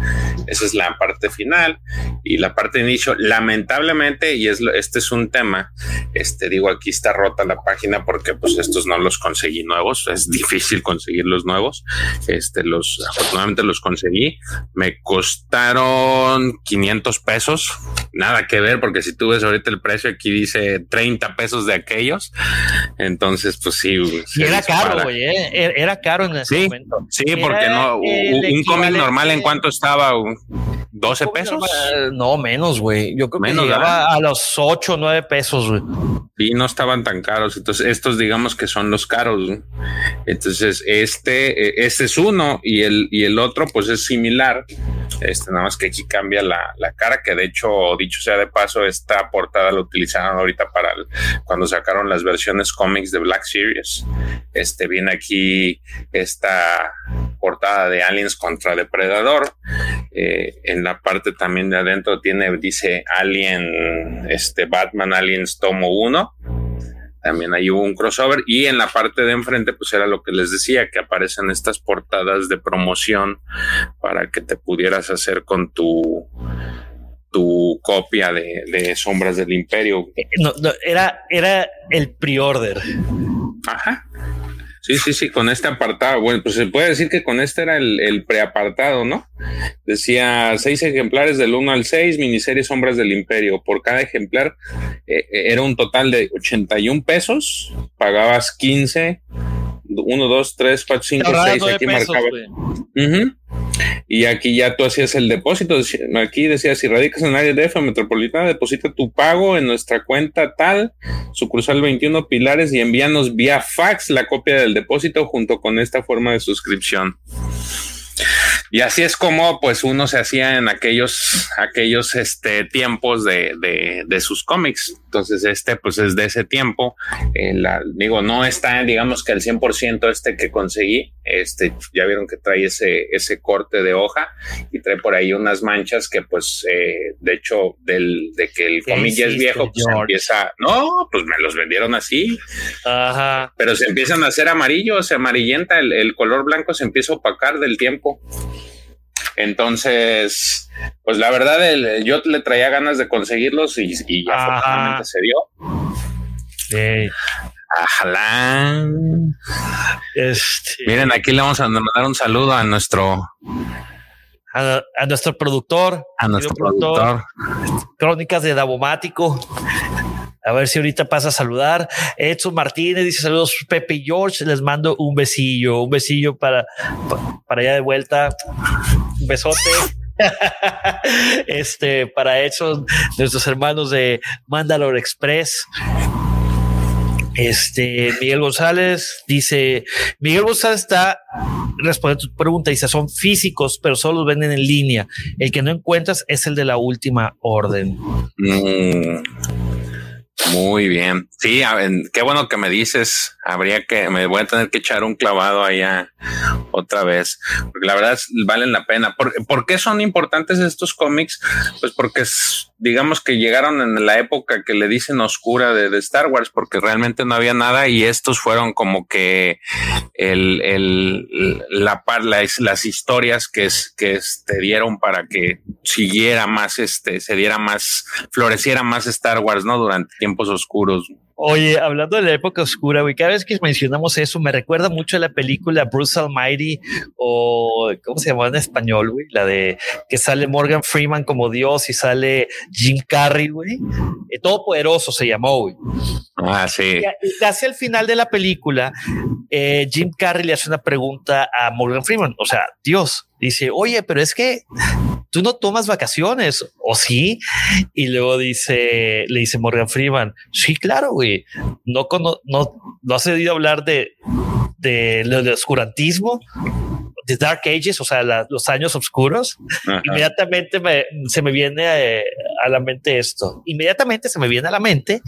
Esa es la parte final. Y la parte de inicio, lamentablemente, y es, este es un tema, este, digo, aquí está rota la página porque pues estos no los conseguí nuevos. Es difícil conseguir los nuevos. Este, los, afortunadamente los conseguí. Me costaron 500 pesos. Nada que ver, porque si tú ves ahorita el precio, aquí dice 30 pesos de aquellos. Entonces, pues sí. era caro, güey. ¿eh? Era caro en ese momento. Sí, porque no. Un cómic normal, ¿en cuánto estaba? ¿12 pesos? No, menos, güey. Yo creo menos, que llegaba a los 8 o 9 pesos, güey. Y no estaban tan caros. Entonces, estos digamos que son los caros. Entonces, este, e, este es uno y el, y el otro pues es similar, este, nada más que aquí cambia la, cara, que de hecho, dicho sea de paso, esta portada la utilizaron ahorita para cuando sacaron las versiones cómics de Black Series. Este viene aquí esta portada de Aliens contra Depredador. Eh, en la parte también de adentro tiene, dice Alien, este Batman Aliens Tomo 1 también ahí hubo un crossover y en la parte de enfrente pues era lo que les decía que aparecen estas portadas de promoción para que te pudieras hacer con tu tu copia de, Sombras del Imperio. No, era, era el pre-order. Ajá. Sí, sí, sí, con este apartado. Bueno, pues se puede decir que con este era el, el preapartado, ¿no? Decía seis ejemplares del 1 al 6, miniserie Sombras del Imperio. Por cada ejemplar eh, eh, era un total de 81 pesos. Pagabas 15, 1, 2, 3, 4, 5, 6. Aquí marcaba. Y aquí ya tú hacías el depósito. Aquí decía, si radicas en área DF metropolitana, deposita tu pago en nuestra cuenta tal, sucursal 21 Pilares y envíanos vía fax la copia del depósito junto con esta forma de suscripción. Y así es como pues uno se hacía en aquellos, aquellos este, tiempos de, de, sus cómics. Entonces este pues es de ese tiempo. Eh, digo, no está digamos que el 100% este que conseguí. Este, ya vieron que trae ese, ese corte de hoja y trae por ahí unas manchas que pues eh, de hecho del, de que el cómic ya es viejo pues empieza, no, pues me los vendieron así. Ajá. Pero se empiezan a hacer amarillos, se amarillenta, el, el color blanco se empieza a opacar del tiempo. Entonces, pues la verdad, yo le traía ganas de conseguirlos y, y afortunadamente se dio. Este... Miren, aquí le vamos a mandar un saludo a nuestro a, nuestro productor, a nuestro productor, Crónicas de Davomático. A ver si ahorita pasa a saludar. Edson Martínez dice saludos Pepe y George. Les mando un besillo, un besillo para, para allá de vuelta. Un besote. (laughs) este, para eso, nuestros hermanos de Mandalore Express. Este Miguel González dice: Miguel González está respondiendo a tu pregunta. Dice: son físicos, pero solo los venden en línea. El que no encuentras es el de la última orden. Mm. Muy bien. Sí, qué bueno que me dices. Habría que, me voy a tener que echar un clavado allá otra vez, porque la verdad valen la pena. ¿Por, qué son importantes estos cómics? Pues porque digamos que llegaron en la época que le dicen oscura de, Star Wars, porque realmente no había nada y estos fueron como que el, el la par, las, historias que, que te dieron para que siguiera más, este, se diera más, floreciera más Star Wars, ¿no? Durante tiempos oscuros. Oye, hablando de la época oscura, güey, cada vez que mencionamos eso me recuerda mucho a la película Bruce Almighty o ¿cómo se llama en español, güey? La de que sale Morgan Freeman como Dios y sale Jim Carrey, güey. Eh, Todopoderoso se llamó, güey. Ah, sí. Y casi al final de la película, eh, Jim Carrey le hace una pregunta a Morgan Freeman, o sea, Dios, dice, oye, pero es que tú no tomas vacaciones, ¿o sí? Y luego dice, le dice Morgan Freeman, sí, claro, güey, no, no, no, has oído hablar de, de lo de oscurantismo, de Dark Ages, o sea, los años oscuros, inmediatamente se me viene eh, a, la mente esto. Inmediatamente se me viene a la mente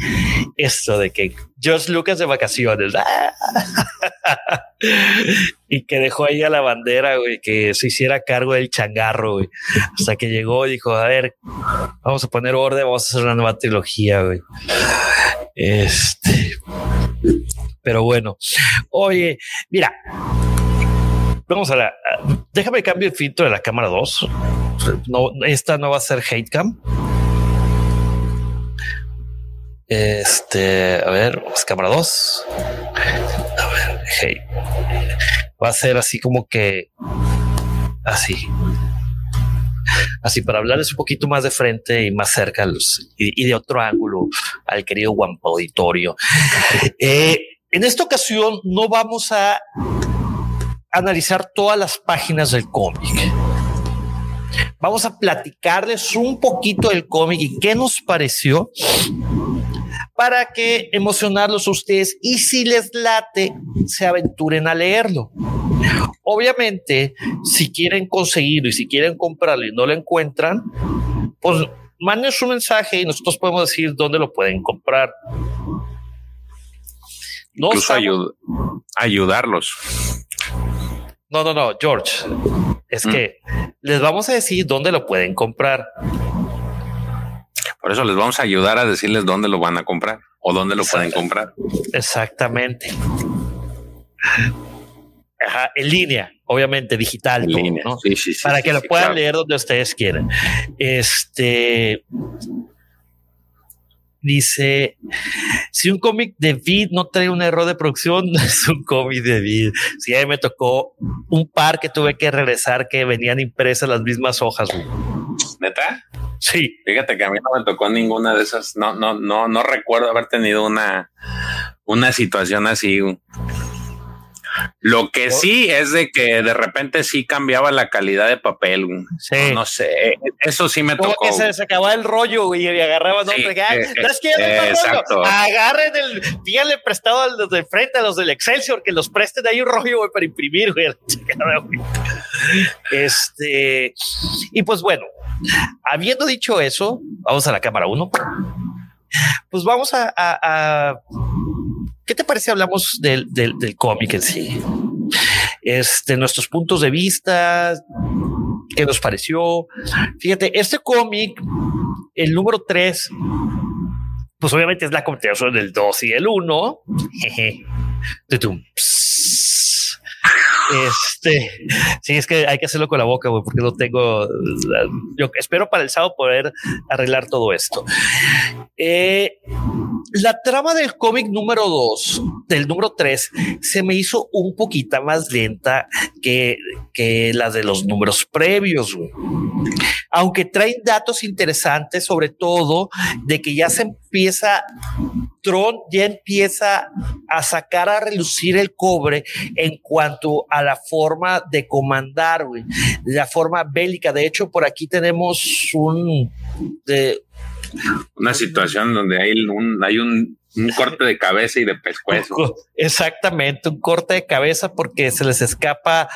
esto de que George Lucas de vacaciones (laughs) y que dejó ahí a la bandera, güey, que se hiciera cargo del changarro, güey, hasta que llegó y dijo, a ver, vamos a poner orden, vamos a hacer una nueva trilogía, güey. Este, pero bueno, oye, mira, Vamos a la. Déjame cambiar el filtro de la cámara 2. No, esta no va a ser hate cam. Este, a ver, vamos cámara 2. A ver, hey. Va a ser así como que así. Así para hablarles un poquito más de frente y más cerca y, de otro ángulo al querido Guampa Auditorio. (laughs) Eh, en esta ocasión no vamos a analizar todas las páginas del cómic. Vamos a platicarles un poquito del cómic y qué nos pareció para que emocionarlos a ustedes y si les late, se aventuren a leerlo. Obviamente, si quieren conseguirlo y si quieren comprarlo y no lo encuentran, pues manden su mensaje y nosotros podemos decir dónde lo pueden comprar. No Incluso ayudarlos. No, no, no, George. Es mm. que les vamos a decir dónde lo pueden comprar. Por eso les vamos a ayudar a decirles dónde lo van a comprar o dónde lo pueden comprar. Exactamente. Ajá, en línea, obviamente digital, ¿no? sí, sí, para que lo puedan leer donde ustedes quieran. Este, Dice, si un cómic de vid no trae un error de producción, (laughs) no es un cómic de vid. Si a mí me tocó un par que tuve que regresar que venían impresas las mismas hojas. ¿Neta? Sí. Fíjate que a mí no me tocó ninguna de esas. No, no, no, no recuerdo haber tenido una, una situación así. Lo que sí es de que de repente sí cambiaba la calidad de papel. Sí. No, sé, eso sí me tocó. que se, acababa el rollo y agarraban sí, otro. Eh, eh, exacto. Agarren el, díganle prestado a los de frente, a los del Excelsior, que los presten ahí un rollo para imprimir. Este, y pues bueno, habiendo dicho eso, vamos a la cámara uno. Pues vamos a ¿Qué te parece? Hablamos del, del, del cómic en sí. Este, nuestros puntos de vista, qué nos pareció. Fíjate, este cómic, el número 3, pues obviamente es la continuación del 2 y el 1. Este, sí, es que hay que hacerlo con la boca, güey, porque no tengo. Yo espero para el sábado poder arreglar todo esto. Eh, la trama del cómic número 2, del número 3, se me hizo un poquito más lenta que, que la de los números previos. Aunque traen datos interesantes, sobre todo de que ya se empieza, Tron ya empieza a sacar a relucir el cobre en cuanto a la forma de comandar, la forma bélica. De hecho, por aquí tenemos un... De, una situación donde hay un, hay un, corte de cabeza y de pescuezo. Exactamente, un corte de cabeza porque se les escapa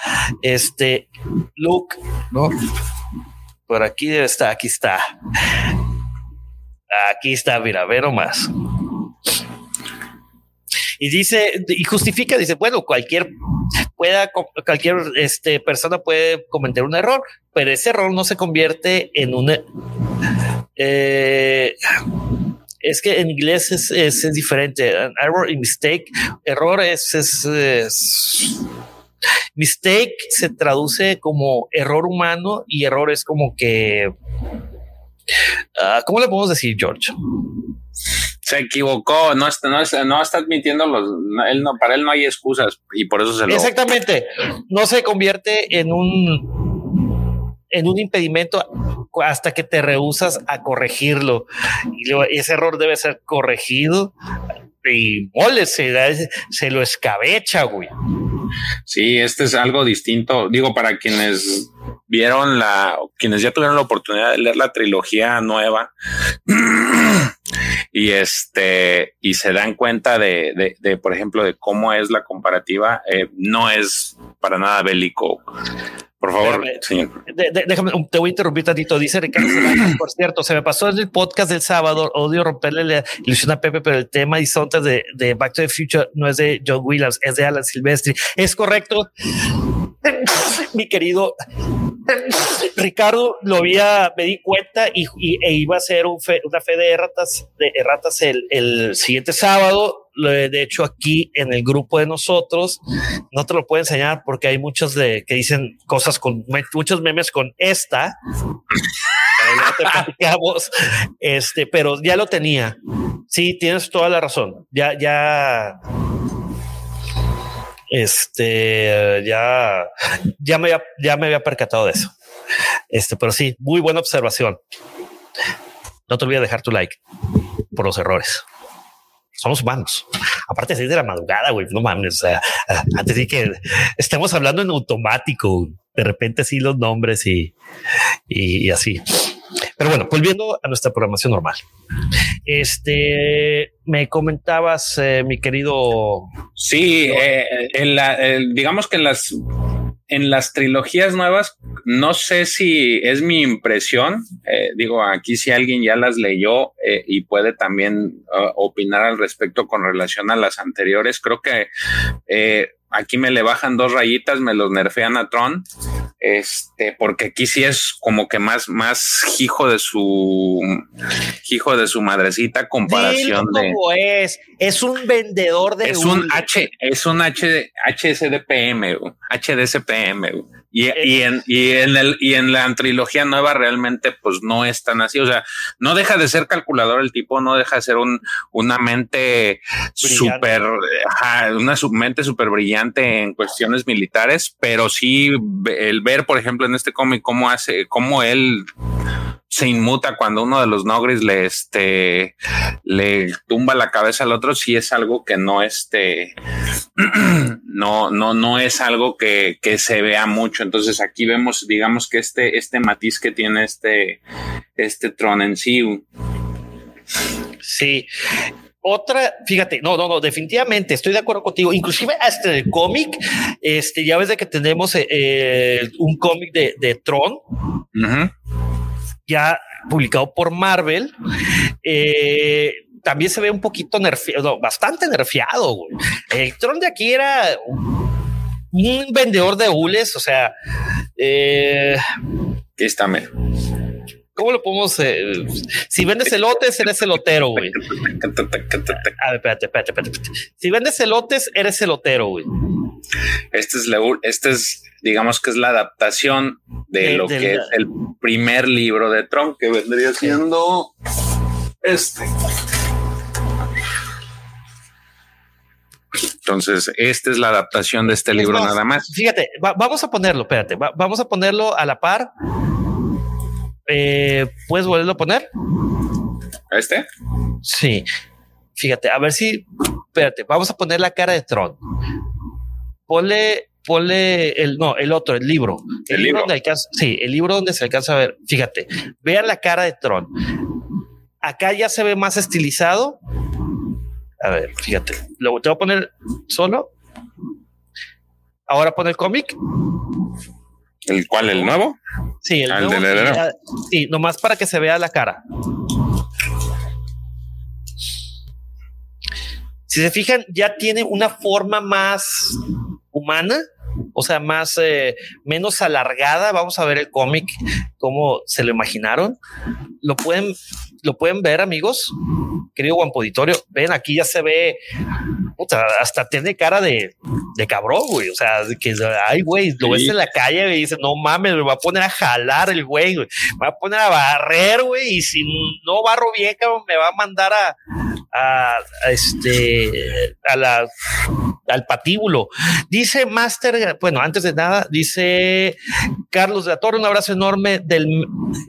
este Luke, ¿no? Por aquí debe estar, aquí está. Aquí está, mira, ver más. Y dice, y justifica, dice, bueno, cualquier pueda, cualquier este, persona puede cometer un error, pero ese error no se convierte en un eh, es que en inglés es, es, diferente. error y mistake. Error es, mistake se traduce como error humano y error es como que. Uh, ¿Cómo le podemos decir, George? Se equivocó, no está, no, está, no está admitiendo los, él no, para él no hay excusas y por eso se lo. Exactamente. No se convierte en un en un impedimento hasta que te rehusas a corregirlo. Y ese error debe ser corregido y mole, se, se lo escabecha, güey. Sí, este es algo distinto. Digo, para quienes vieron la, quienes ya tuvieron la oportunidad de leer la trilogía nueva (clears throat) y este, y se dan cuenta de, de, por ejemplo, de cómo es la comparativa, eh, no es para nada bélico por favor, señor. déjame, te voy a interrumpir tantito. Dice Ricardo, por cierto, se me pasó en el podcast del sábado. Odio romperle la ilusión a Pepe, pero el tema y de, de Back to the Future no es de John Williams, es de Alan Silvestri. Es correcto. (coughs) Mi querido (coughs) Ricardo, lo había, me di cuenta y, e iba a ser un una fe de erratas, de erratas el, el siguiente sábado de hecho aquí en el grupo de nosotros, no te lo puedo enseñar porque hay muchos de que dicen cosas con muchos memes con esta. este, pero ya lo tenía. Sí, tienes toda la razón. Ya, ya, este, ya, ya me, ya me había percatado de eso. Este, pero sí, muy buena observación. No te olvides dejar tu like por los errores somos humanos. Aparte de de la madrugada, güey, no mames. O sea, antes de que estemos hablando en automático, de repente sí los nombres y, y, así. Pero bueno, volviendo a nuestra programación normal. Este, me comentabas, eh, mi querido. Sí, eh, en la, digamos que en las en las trilogías nuevas, no sé si es mi impresión, eh, digo, aquí si alguien ya las leyó eh, y puede también uh, opinar al respecto con relación a las anteriores, creo que eh, aquí me le bajan dos rayitas, me los nerfean a Tron, este, porque aquí sí es como que más, más hijo de su, hijo de su madrecita comparación de. es, es un vendedor de. Es un H, es un H, HSDPM, HDSPM. Y, eh, y, en, y, en el, y en la trilogía nueva realmente pues no es tan así. O sea, no deja de ser calculador el tipo, no deja de ser un, una mente súper, una mente súper brillante en cuestiones militares, pero sí el ver, por ejemplo, en este cómic cómo hace, cómo él se inmuta cuando uno de los Nogris le, este, le tumba la cabeza al otro, sí es algo que no, este, (clears throat) no, no, no es algo que, que, se vea mucho. Entonces aquí vemos, digamos que este, este matiz que tiene este, este Tron en sí. Sí. Otra, fíjate, no, no, no, definitivamente estoy de acuerdo contigo. Inclusive hasta el cómic, este, ya ves de que tenemos eh, un cómic de, de Tron ya publicado por Marvel. Eh, también se ve un poquito nerfeado, bastante nerfeado. El Tron de aquí era un vendedor de hules, o sea, eh, está ¿Cómo lo podemos? Eh, si vendes elotes, eres elotero, güey. (laughs) A ver, espérate, espérate, espérate. Si vendes elotes, eres elotero, güey. Este es, este es, digamos que es la adaptación de, lo que es el primer libro de Tron, que vendría siendo este. Entonces, esta es la adaptación de este libro nada más. Fíjate, vamos a ponerlo, espérate, vamos a ponerlo a la par. Eh, ¿Puedes volverlo a poner? ¿A este? Sí. Fíjate, a ver si, espérate, vamos a poner la cara de Tron. Ponle, ponle el, no, el otro, el libro. El, libro, donde alcanza, sí, el libro donde se alcanza a ver. Fíjate, vean la cara de Tron. Acá ya se ve más estilizado a ver, fíjate. Lo te voy a poner solo. Ahora pone el cómic. ¿El cual? ¿El nuevo? Sí, el ah, nuevo. sí, nomás para que se vea la cara. Si se fijan, ya tiene una forma más humana, o sea, más eh, menos alargada. Vamos a ver el cómic, cómo se lo imaginaron. Lo pueden, lo pueden ver, amigos querido Juan Poditorio, ven, aquí ya se ve, hasta tiene cara de, de cabrón, güey. O sea, que, ay, güey, lo ves en la calle y dice, no mames, me va a poner a jalar el güey, Me va a poner a barrer, güey. Y si no barro bien, cabrón, me va a mandar a, a, este, a la, al patíbulo. Dice Master, bueno, antes de nada, dice Carlos de la Torre, un abrazo enorme del,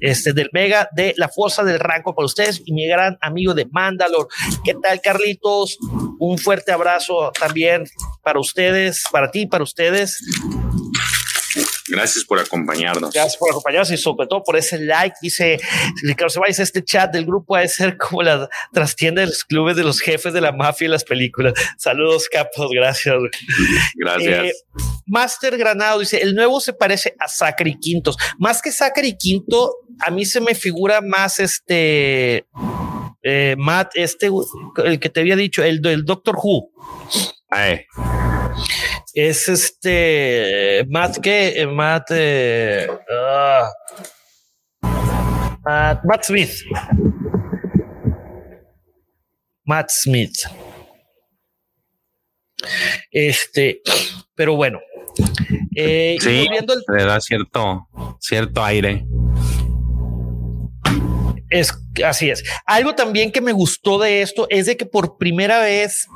este, del Mega de la Fuerza del Ranco para ustedes y mi gran amigo de Mandalor. ¿Qué tal, Carlitos? Un fuerte abrazo también para ustedes, para ti, para ustedes. Gracias por acompañarnos. Gracias por acompañarnos y sobre todo por ese like. Dice Ricardo Ceballos, este chat del grupo ha de ser como la trastienda de los clubes de los jefes de la mafia y las películas. Saludos, capos. Gracias. Gracias. Eh, Master Granado dice, el nuevo se parece a Zachary Quintos. Más que Zachary Quinto, a mí se me figura más este... Eh, Matt, este, el que te había dicho, el del Doctor Who. Ay es este Matt que Matt, eh, uh, Matt, Matt Smith. Matt Smith. Este, pero bueno. Eh, sí, le da cierto, cierto aire. Es así es. Algo también que me gustó de esto es de que por primera vez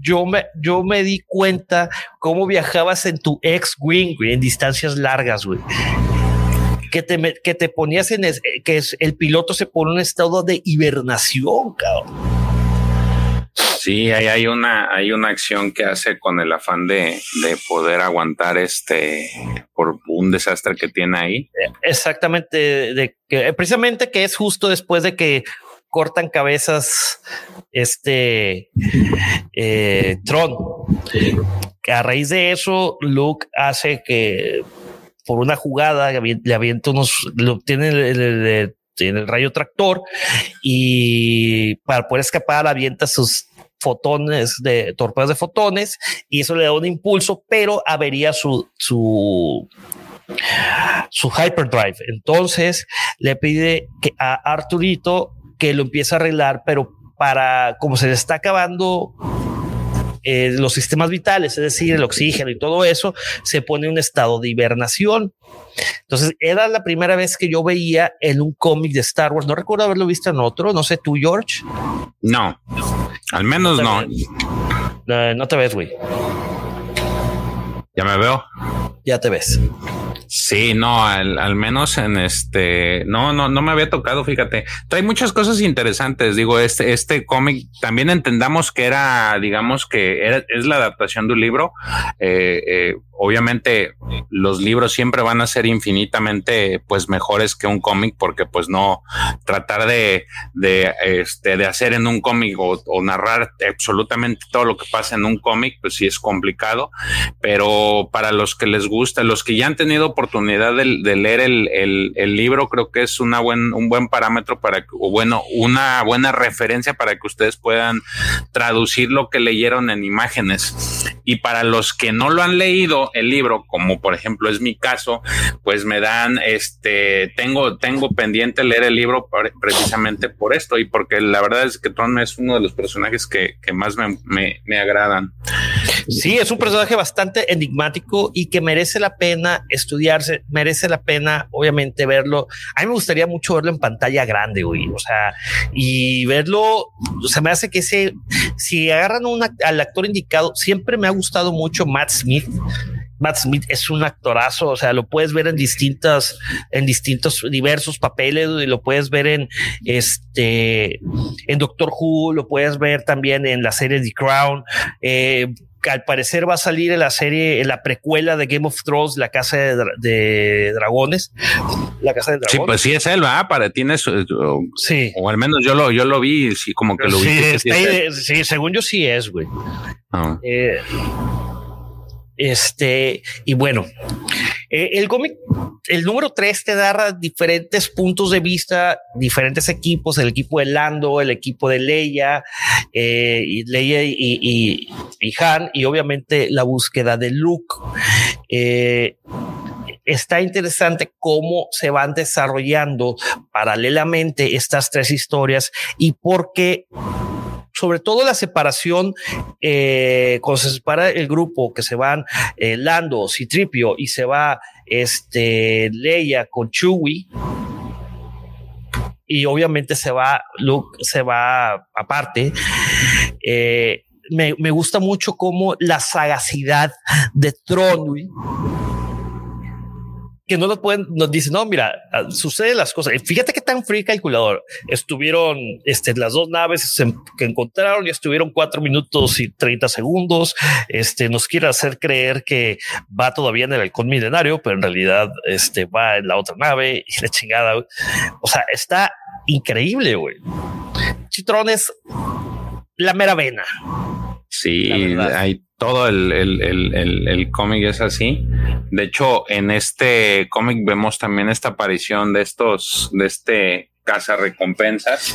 yo me, yo me di cuenta cómo viajabas en tu ex wing en distancias largas, güey. Que te, que te ponías en que es, el piloto se pone en un estado de hibernación, cabrón. Sí, hay una, hay una acción que hace con el afán de, de poder aguantar este por un desastre que tiene ahí. Exactamente, que precisamente que es justo después de que cortan cabezas este eh, Tron. A raíz de eso, Luke hace que por una jugada le avienta unos, lo tiene el rayo tractor y para poder escapar avienta sus fotones de torpedos de fotones y eso le da un impulso, pero avería su, su, su hyperdrive. Entonces le pide que a Arturito que lo empiece a arreglar, pero para como se le está acabando eh, los sistemas vitales, es decir, el oxígeno y todo eso, se pone en un estado de hibernación. Entonces, era la primera vez que yo veía en un cómic de Star Wars. No recuerdo haberlo visto en otro. No sé tú, George. No, al menos no. No, no te ves, güey. Ya me veo. Ya te ves. Sí, no, al, menos en este, no, no, no me había tocado, fíjate. Hay muchas cosas interesantes. Digo, este, este cómic también entendamos que era, digamos que era, es la adaptación de un libro. Eh, eh, obviamente los libros siempre van a ser infinitamente pues mejores que un cómic porque pues no tratar de, de, este, de hacer en un cómic o, narrar absolutamente todo lo que pasa en un cómic pues sí es complicado. Pero para los que les gusta los que ya han tenido oportunidad de, leer el, el, libro creo que es una buen, un buen parámetro para o bueno una buena referencia para que ustedes puedan traducir lo que leyeron en imágenes. Y para los que no lo han leído el libro, como por ejemplo es mi caso, pues me dan, este, tengo, tengo pendiente leer el libro precisamente por esto y porque la verdad es que Tron es uno de los personajes que, más me, me, agradan. Sí, es un personaje bastante enigmático y que merece la pena estudiarse, merece la pena, obviamente, verlo. A mí me gustaría mucho verlo en pantalla grande, güey. O sea, y verlo, se me hace que ese, si agarran al actor indicado, siempre me ha gustado mucho Matt Smith. Matt Smith es un actorazo, o sea, lo puedes ver en distintas, en distintos diversos papeles y lo puedes ver en este, en Doctor Who, lo puedes ver también en la serie The Crown. Eh, que al parecer va a salir en la serie, en la precuela de Game of Thrones, La Casa de, Dragones. La Casa de Dragones. Sí, pues sí es él, ¿verdad? Para ti sí. O al menos yo lo, yo lo vi, sí, como que lo vi. Sí, según yo sí es, güey. Ah. Eh, este, y bueno, eh, el cómic, el número 3 te da diferentes puntos de vista, diferentes equipos, el equipo de Lando, el equipo de Leia, eh, y Leia y, Han, y obviamente la búsqueda de Luke. Eh, está interesante cómo se van desarrollando paralelamente estas tres historias y por qué sobre todo la separación, eh, cuando se separa el grupo, que se van eh, Lando, Citripio y se va este, Leia con Chewie. Y obviamente se va, Luke se va aparte. Eh, me, me, gusta mucho como la sagacidad de Tron, que no lo pueden, nos dicen, no, mira, ah, suceden las cosas. Fíjate qué tan free calculador. Estuvieron este, las dos naves que encontraron y estuvieron cuatro minutos y 30 segundos. Este nos quiere hacer creer que va todavía en el halcón milenario, pero en realidad este va en la otra nave y la chingada. O sea, está increíble, güey. Chitrón es la mera vena. Sí, hay todo el, el, cómic es así. De hecho, en este cómic vemos también esta aparición de estos, de este casa recompensas.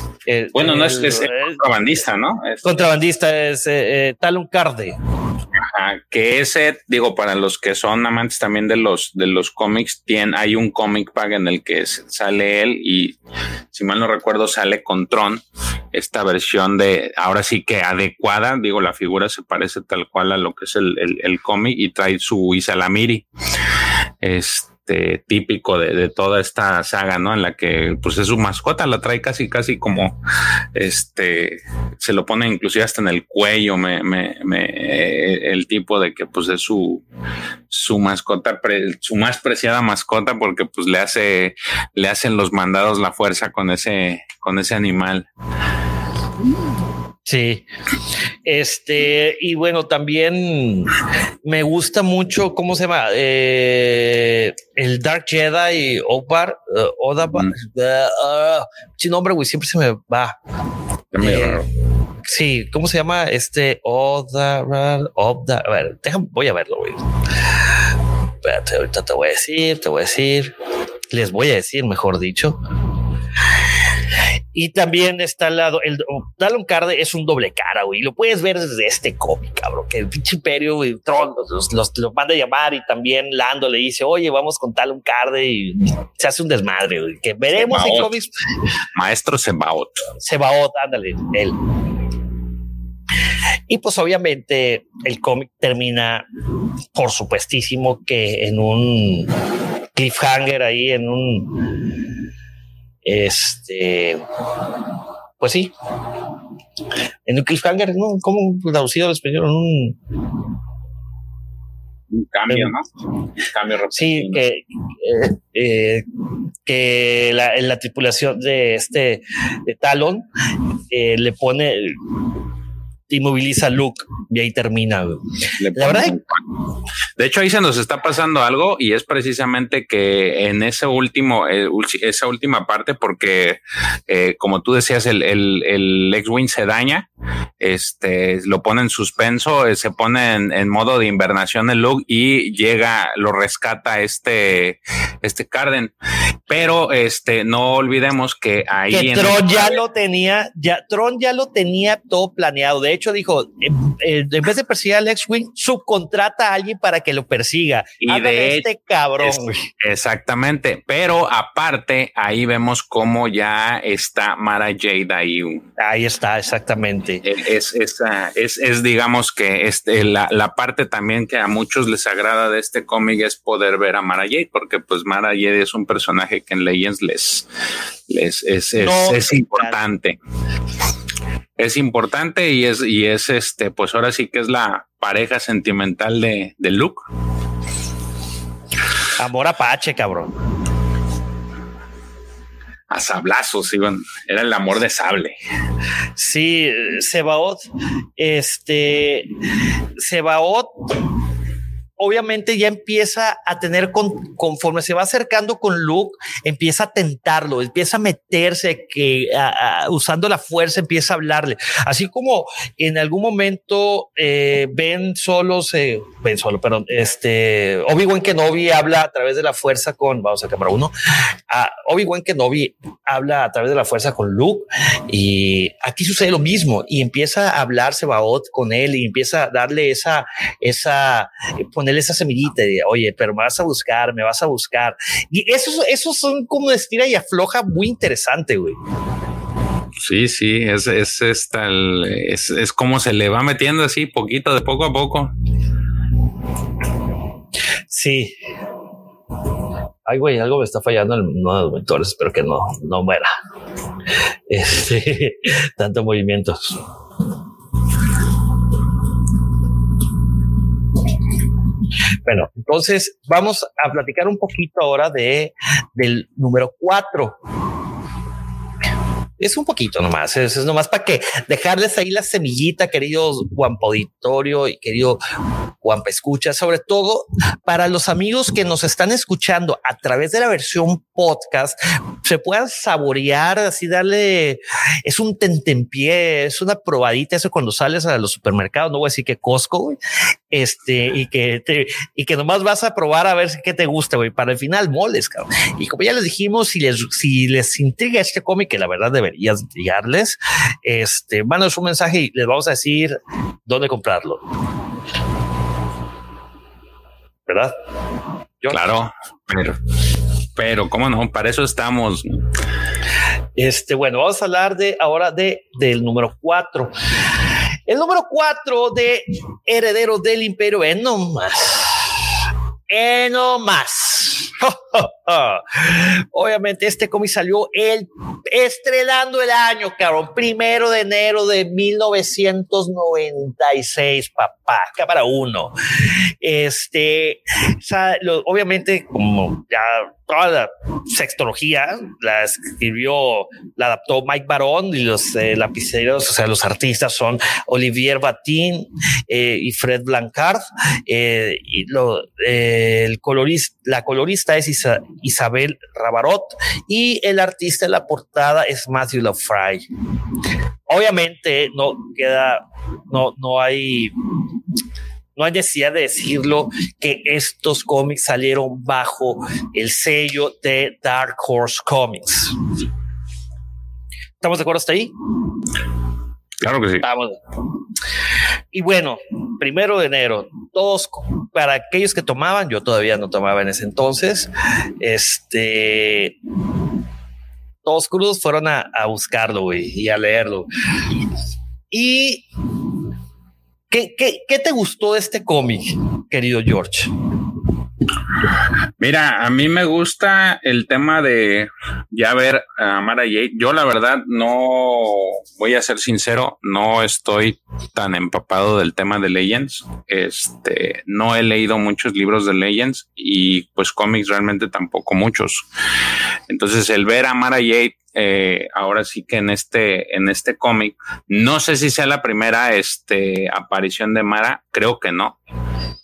bueno, no es, es, contrabandista, ¿no? contrabandista es eh, eh, Talon Carde que ese, digo, para los que son amantes también de los, de los cómics, tiene, hay un cómic pack en el que sale él y, si mal no recuerdo, sale con Tron, esta versión de, ahora sí que adecuada, digo, la figura se parece tal cual a lo que es el, el, el cómic y trae su Isalamiri. Este este, típico de, toda esta saga, ¿no? En la que pues es su mascota, la trae casi, casi como este, se lo pone inclusive hasta en el cuello, me el tipo de que pues es su, su mascota, su más preciada mascota, porque pues le hace, le hacen los mandados la fuerza con ese, con ese animal. Sí. Este, y bueno, también me gusta mucho, ¿cómo se llama? Eh, el Dark Jedi Opar, uh, Oda, mm. uh, sin nombre, güey, siempre se me va. Eh, sí, ¿cómo se llama? Este Oda, Oda, a ver, déjame, voy a verlo, güey. Espérate, ahorita te voy a decir, te voy a decir, les voy a decir, mejor dicho. Y también está al lado, el Talon Carde es un doble cara, güey. Lo puedes ver desde este cómic, cabrón, que el pinche imperio, y Tron los, los, manda a llamar y también Lando le dice, oye, vamos con Talon Carde y se hace un desmadre, güey, que veremos en cómics. Maestro Sebaot. Sebaot, ándale, él. Y pues obviamente el cómic termina, por supuestísimo, que en un cliffhanger ahí, en un este, pues sí. En un cliffhanger, ¿no? ¿Cómo traducido al español? Un, un cambio, ¿no? Un cambio Sí, que, eh, eh, que la, la, tripulación de este de Talon eh, le pone inmoviliza a Luke y ahí termina. La verdad. De hecho, ahí se nos está pasando algo y es precisamente que en ese último, eh, esa última parte, porque eh, como tú decías, el, el, el X-Wing se daña, este, lo pone en suspenso, eh, se pone en, modo de invernación el Luke y llega, lo rescata este, este Carden. Pero este, no olvidemos que ahí. Que Tron ya lo tenía, ya, Tron ya lo tenía todo planeado. De hecho dijo, en vez de perseguir al X-Wing, subcontrata a alguien para que lo persiga. Y de este cabrón. exactamente. Pero aparte, ahí vemos cómo ya está Mara Jade ahí. Ahí está, exactamente. E, es, es, es, es digamos que este, la, la, parte también que a muchos les agrada de este cómic es poder ver a Mara Jade, porque pues Mara Jade es un personaje que en Legends les, les es, es importante es importante y es, y es este, pues ahora sí que es la pareja sentimental de, de Luke. Amor apache, cabrón. A sablazos, iban. Era el amor de sable. Sí, Sebaot. Este. Sebaot obviamente ya empieza a tener, conforme se va acercando con Luke, empieza a tentarlo, empieza a meterse, que usando la fuerza empieza a hablarle. Así como en algún momento eh, Ben solo se, Ben solo, perdón, este, Obi-Wan Kenobi habla a través de la fuerza con, vamos a cámara uno, Obi-Wan Kenobi habla a través de la fuerza con Luke y aquí sucede lo mismo y empieza a hablar Sebaot con él y empieza a darle esa, esa, ponerle esa semillita de, oye, pero me vas a buscar, me vas a buscar. Y esos, esos son como de estira y afloja muy interesante, güey. Sí, sí, es, es, es, es, es como se le va metiendo así poquito, de poco a poco. Sí. Ay, güey, algo me está fallando en uno de los mentores. Espero que no, no muera. (laughs) Este, tanto movimientos. Bueno, entonces vamos a platicar un poquito ahora de del número cuatro. Es un poquito nomás, es, nomás para que dejarles ahí la semillita, queridos Juan Auditorio y querido Juan Escucha, sobre todo para los amigos que nos están escuchando a través de la versión podcast, se puedan saborear, así darle, es un tentempié, es una probadita, eso cuando sales a los supermercados, no voy a decir que Costco, este, y que te, y que nomás vas a probar a ver qué te gusta, güey, para el final moles, cabrón. Y como ya les dijimos, si les, si les intriga este cómic, que la verdad debe deberías llegarles, este, mándanos un mensaje y les vamos a decir dónde comprarlo. ¿Verdad? Claro, pero, pero, ¿cómo no? Para eso estamos. Este, bueno, vamos a hablar de ahora de del número cuatro. El número cuatro de Herederos del Imperio es no más. Es no más. (laughs) Obviamente este cómic salió el estrenando el año, cabrón, primero de enero de 1996, papá, cámara uno. Este, obviamente, como ya toda la sextología la escribió, la adaptó Mike Baron y los eh, lapiceros, o sea, los artistas son Olivier Batin eh, y Fred Blancard. Eh, el colorista, la colorista es Isabel Rabarot y el artista de la portada es Matthew LaFry. Obviamente no queda, no, no hay no hay necesidad de decirlo que estos cómics salieron bajo el sello de Dark Horse Comics. ¿Estamos de acuerdo hasta ahí? Claro que sí. Vamos. Y bueno, primero de enero, todos, para aquellos que tomaban, yo todavía no tomaba en ese entonces, este, todos crudos fueron a, a buscarlo y a leerlo. Y ¿Qué, qué, te gustó de este cómic, querido George? Mira, a mí me gusta el tema de ya ver a Mara Jade. Yo la verdad no voy a ser sincero, no estoy tan empapado del tema de Legends. Este, no he leído muchos libros de Legends y pues cómics realmente tampoco muchos. Entonces el ver a Mara Jade eh, ahora sí que en este, en este cómic. No sé si sea la primera este, aparición de Mara, creo que no.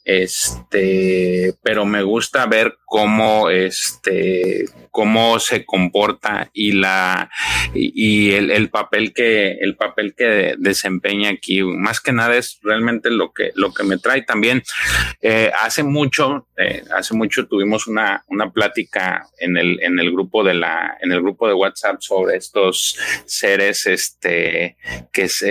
Este, pero me gusta ver cómo este cómo se comporta y la y, el, el, papel que el papel que desempeña aquí. Más que nada es realmente lo que lo que me trae. También eh, hace mucho eh, hace mucho tuvimos una, una plática en el en el grupo de la en el grupo de WhatsApp sobre estos seres este que es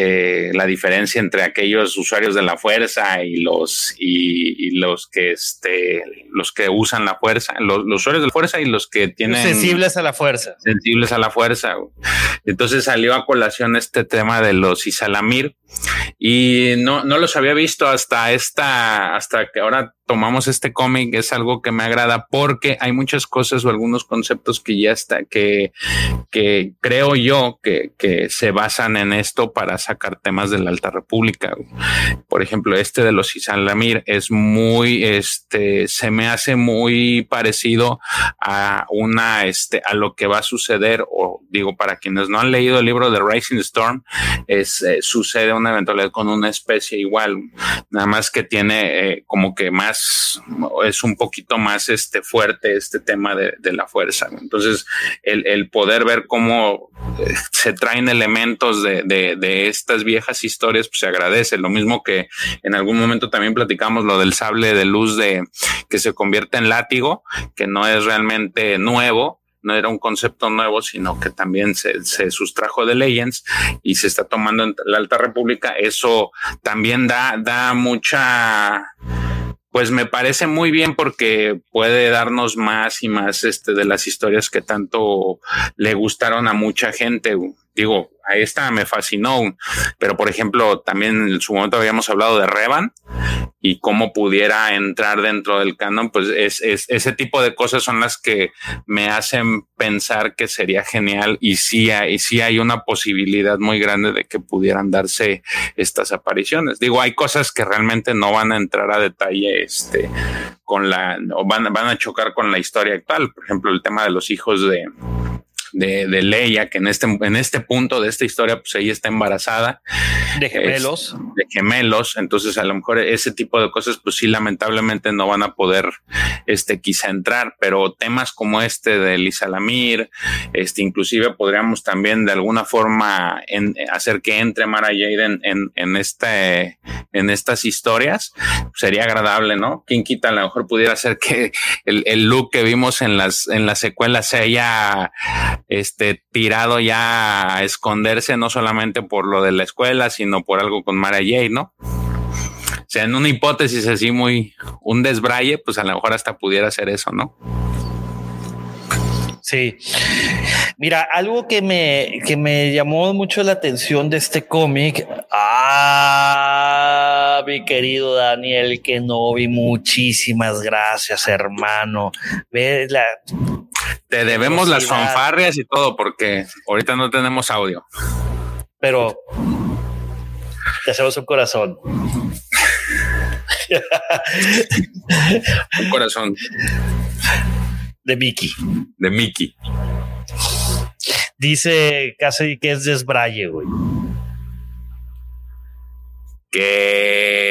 la diferencia entre aquellos usuarios de la fuerza y los y, los que este los que usan la fuerza los usuarios de la fuerza y los que tienen sensibles a la fuerza. Sensibles a la fuerza. Entonces salió a colación este tema de los Isalamir y no, no los había visto hasta esta, hasta que ahora tomamos este cómic es algo que me agrada porque hay muchas cosas o algunos conceptos que ya está, que, que creo yo que, que se basan en esto para sacar temas de la Alta República. Por ejemplo, este de los Isalamir es muy, este, se me hace muy parecido a una, este, a lo que va a suceder, o digo, para quienes no han leído el libro de Rising Storm, es, eh, sucede una con una especie igual, nada más que tiene eh, como que más es un poquito más este fuerte este tema de, la fuerza. Entonces, el, poder ver cómo eh, se traen elementos de, estas viejas historias, pues se agradece. Lo mismo que en algún momento también platicamos lo del sable de luz de que se convierte en látigo, que no es realmente nuevo, no era un concepto nuevo, sino que también se, se, sustrajo de Legends y se está tomando en la Alta República. Eso también da, da mucha pues me parece muy bien porque puede darnos más y más este de las historias que tanto le gustaron a mucha gente. Digo, a esta me fascinó, pero por ejemplo, también en su momento habíamos hablado de Revan y cómo pudiera entrar dentro del canon, pues es, ese tipo de cosas son las que me hacen pensar que sería genial y sí hay, sí hay una posibilidad muy grande de que pudieran darse estas apariciones. Digo, hay cosas que realmente no van a entrar a detalle este, con la, o van, van a chocar con la historia actual. Por ejemplo, el tema de los hijos de, de, de Leia, que en este, en este punto de esta historia, pues ella está embarazada. De gemelos. de gemelos. Entonces, a lo mejor ese tipo de cosas, pues sí, lamentablemente no van a poder, este, quizá entrar, pero temas como este de Lisa Lamir, este, inclusive podríamos también de alguna forma hacer que entre Mara Jade en, en, en, este, en estas historias, sería agradable, ¿no? Quien quita, a lo mejor pudiera ser que el, el look que vimos en las, en las secuelas sea este, tirado ya a esconderse, no solamente por lo de la escuela, sino por algo con Mara Jade, ¿no? O sea, en una hipótesis así muy, un desbraye, pues a lo mejor hasta pudiera ser eso, ¿no? Sí. Mira, algo que me, que me llamó mucho la atención de este cómic. Ah, mi querido Daniel, que no vi. Muchísimas gracias, hermano. Ve la, te debemos las fanfarrias y todo porque ahorita no tenemos audio. Pero te hacemos un corazón. un corazón. De Mickey. De Mickey. Dice casi que es desbraye, güey. Que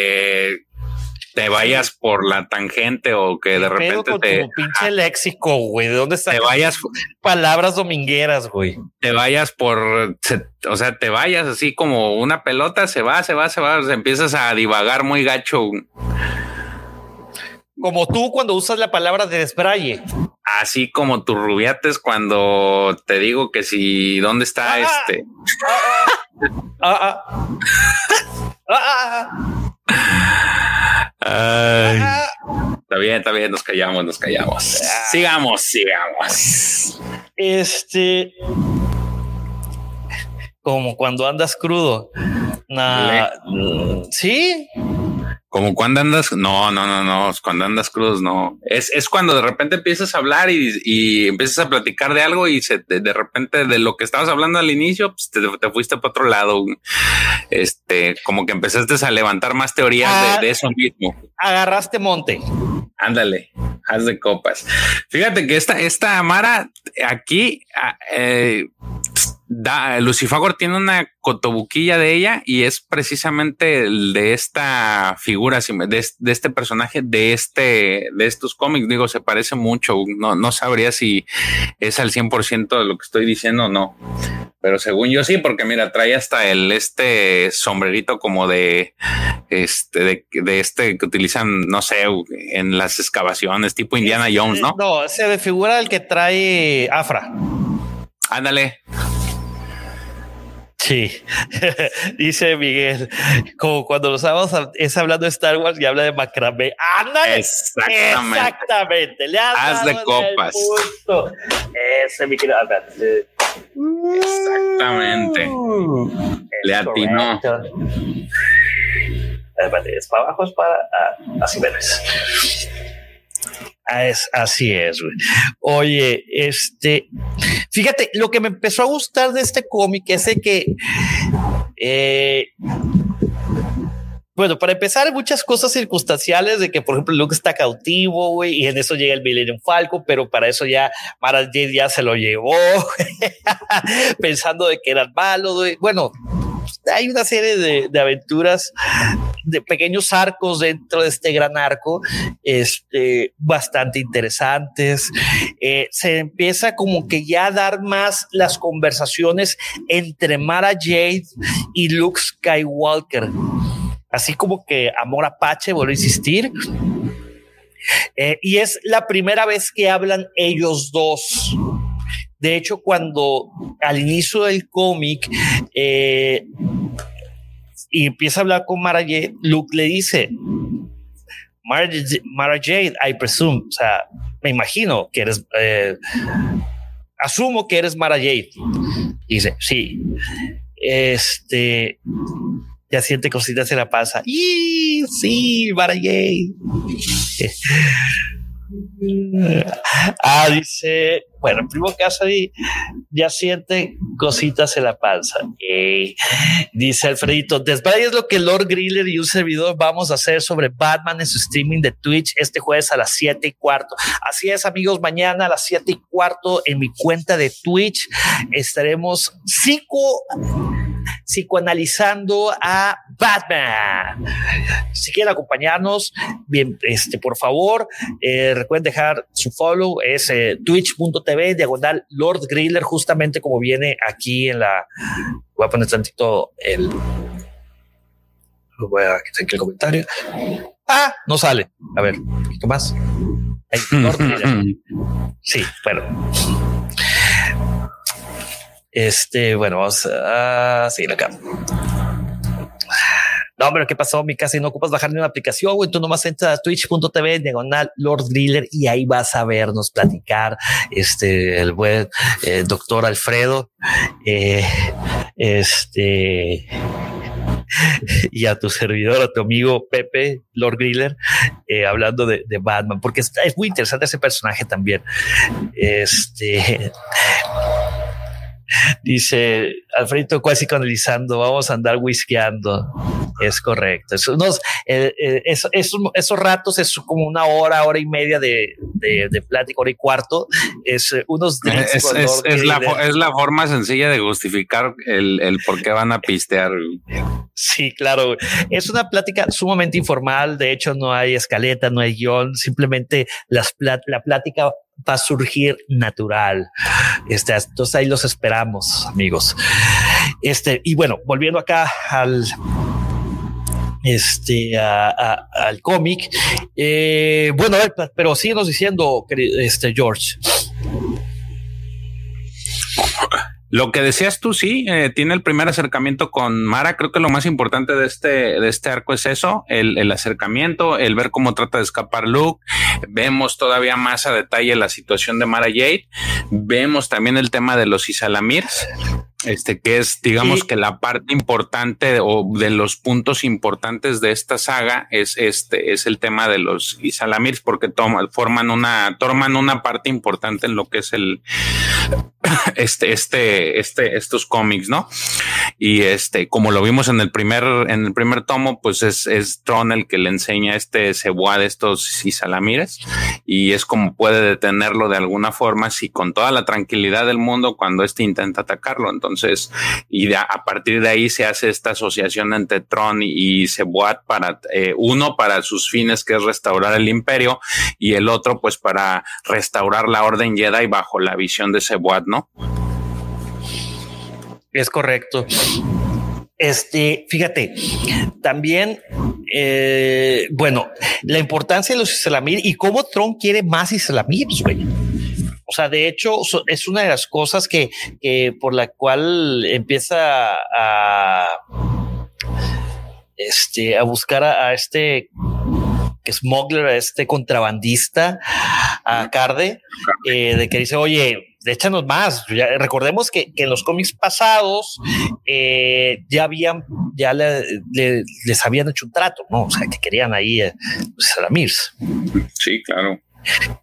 te vayas por la tangente o que de repente te. pinche léxico, güey. ¿De dónde están? Te vayas. Palabras domingueras, güey. Te vayas por. o sea, te vayas así como una pelota, se va, se va, se va. empiezas a divagar muy gacho. Como tú cuando usas la palabra de desbraye. Así como tus rubiates cuando te digo que si, ¿dónde está ah, este? Ah, ah, está bien, está bien, nos callamos, nos callamos. Sigamos, sigamos. Este, como cuando andas crudo. sí, como cuando andas, no, no, no, no, cuando andas cruz, no. Es, es cuando de repente empiezas a hablar y, y empiezas a platicar de algo y se de, repente de lo que estabas hablando al inicio, pues te, fuiste para otro lado. Este, como que empezaste a levantar más teorías de, eso mismo. Agarraste monte. Ándale, haz de copas. Fíjate que esta, esta Amara aquí, ah, eh, da, Lucifagor tiene una cotobuquilla de ella y es precisamente de esta figura, de, de, este personaje, de este, de estos cómics. Digo, se parece mucho. No, no sabría si es al 100% de lo que estoy diciendo o no. Pero según yo sí, porque mira, trae hasta el este sombrerito como de este, de, de este que utilizan, no sé, en las excavaciones, tipo Indiana Jones, ¿no? No, se figura el que trae Afra. Ándale. Sí, (laughs) dice Miguel, como cuando los sábados es hablando de Star Wars y habla de macramé. ¡Ándale! Exactamente. Exactamente. Le Haz de copas. Ese, mi querido Exactamente. Le atinó. Es para abajo, es para ah, así ves. Es, así es, güey. Oye, este, fíjate, lo que me empezó a gustar de este cómic es que, eh, bueno, para empezar, muchas cosas circunstanciales de que, por ejemplo, Luke está cautivo, güey, y en eso llega el Millennium Falco, pero para eso ya Mara Jade ya se lo llevó, (laughs) pensando de que eran malos, güey. Bueno, hay una serie de, aventuras, de pequeños arcos dentro de este gran arco, este, bastante interesantes. Eh, se empieza como que ya a dar más las conversaciones entre Mara Jade y Luke Skywalker. Así como que Amor Apache, vuelvo a insistir. Eh, y es la primera vez que hablan ellos dos. De hecho, cuando al inicio del cómic eh, y empieza a hablar con Mara Jade, Luke le dice, Mara, Jade, I presume, o sea, me imagino que eres, eh, asumo que eres Mara Jade. Dice, sí, este, ya siente cositas se la pasa. Y sí, Mara Jade. Ah, dice, bueno, en primer caso ahí ya siente cositas en la panza. dice Alfredito, es lo que Lord Griller y un servidor vamos a hacer sobre Batman en su streaming de Twitch este jueves a las 7 y cuarto. Así es, amigos, mañana a las 7 y cuarto en mi cuenta de Twitch estaremos cinco psicoanalizando a Batman. Si quieren acompañarnos, bien, este, por favor, eh, recuerden dejar su follow, es eh, twitch.tv, diagonal Lord Griller, justamente como viene aquí en la. Voy a poner tantito el. Voy a quitar aquí el comentario. Ah, no sale. A ver, un poquito más. Lord (laughs) Sí, bueno. Este, bueno, vamos a seguir acá. No, pero ¿qué pasó? Mi casi no ocupas bajar ni una aplicación, güey. Tú nomás entras a twitch.tv diagonal Lord Griller y ahí vas a vernos platicar. Este, el buen eh, doctor Alfredo, eh, este, (laughs) y a tu servidor, a tu amigo Pepe, Lord Griller, eh, hablando de, de, Batman, porque es, es muy interesante ese personaje también. Este, Dice Alfredo cuasi canalizando, vamos a andar whiskeando. Es correcto. Es unos, eh, eh, esos ratos es como una hora, hora y media de, de, plática, hora y cuarto. Es eh, unos es, es, la, es, la, forma sencilla de justificar el, el por qué van a pistear. Sí, claro. Es una plática sumamente informal. De hecho, no hay escaleta, no hay guion. Simplemente las la plática va a surgir natural. Este, entonces ahí los esperamos, amigos. Este, y bueno, volviendo acá al este al cómic. Eh, bueno, pero síguenos diciendo, este George. Lo que decías tú, sí, eh, tiene el primer acercamiento con Mara. Creo que lo más importante de este, de este arco es eso, el, el acercamiento, el ver cómo trata de escapar Luke. Vemos todavía más a detalle la situación de Mara Jade. Vemos también el tema de los Isalamirs este que es digamos que la parte importante o de los puntos importantes de esta saga es este es el tema de los Isalamirs porque toman, forman una toman una parte importante en lo que es el (coughs) este este este estos cómics no y este como lo vimos en el primer en el primer tomo pues es es Tron el que le enseña este ceboa de estos Isalamires y es como puede detenerlo de alguna forma si con toda la tranquilidad del mundo cuando este intenta atacarlo. Entonces Entonces, y a partir de ahí se hace esta asociación entre Tron y, y para, eh, uno para sus fines, que es restaurar el imperio, y el otro, pues, para restaurar la orden Jedi bajo la visión de Seboat, ¿no? Es correcto. Este, fíjate, también, eh, bueno, la importancia de los Islamir y cómo Tron quiere más Islamir, güey. O sea, de hecho, es una de las cosas que, por la cual empieza a, este, a buscar a, este smuggler, a este contrabandista, a Carde, eh, de que dice, oye, échanos más. recordemos que, en los cómics pasados eh, ya habían, ya les habían hecho un trato, ¿no? O sea, que querían ahí eh, pues, Sí, claro.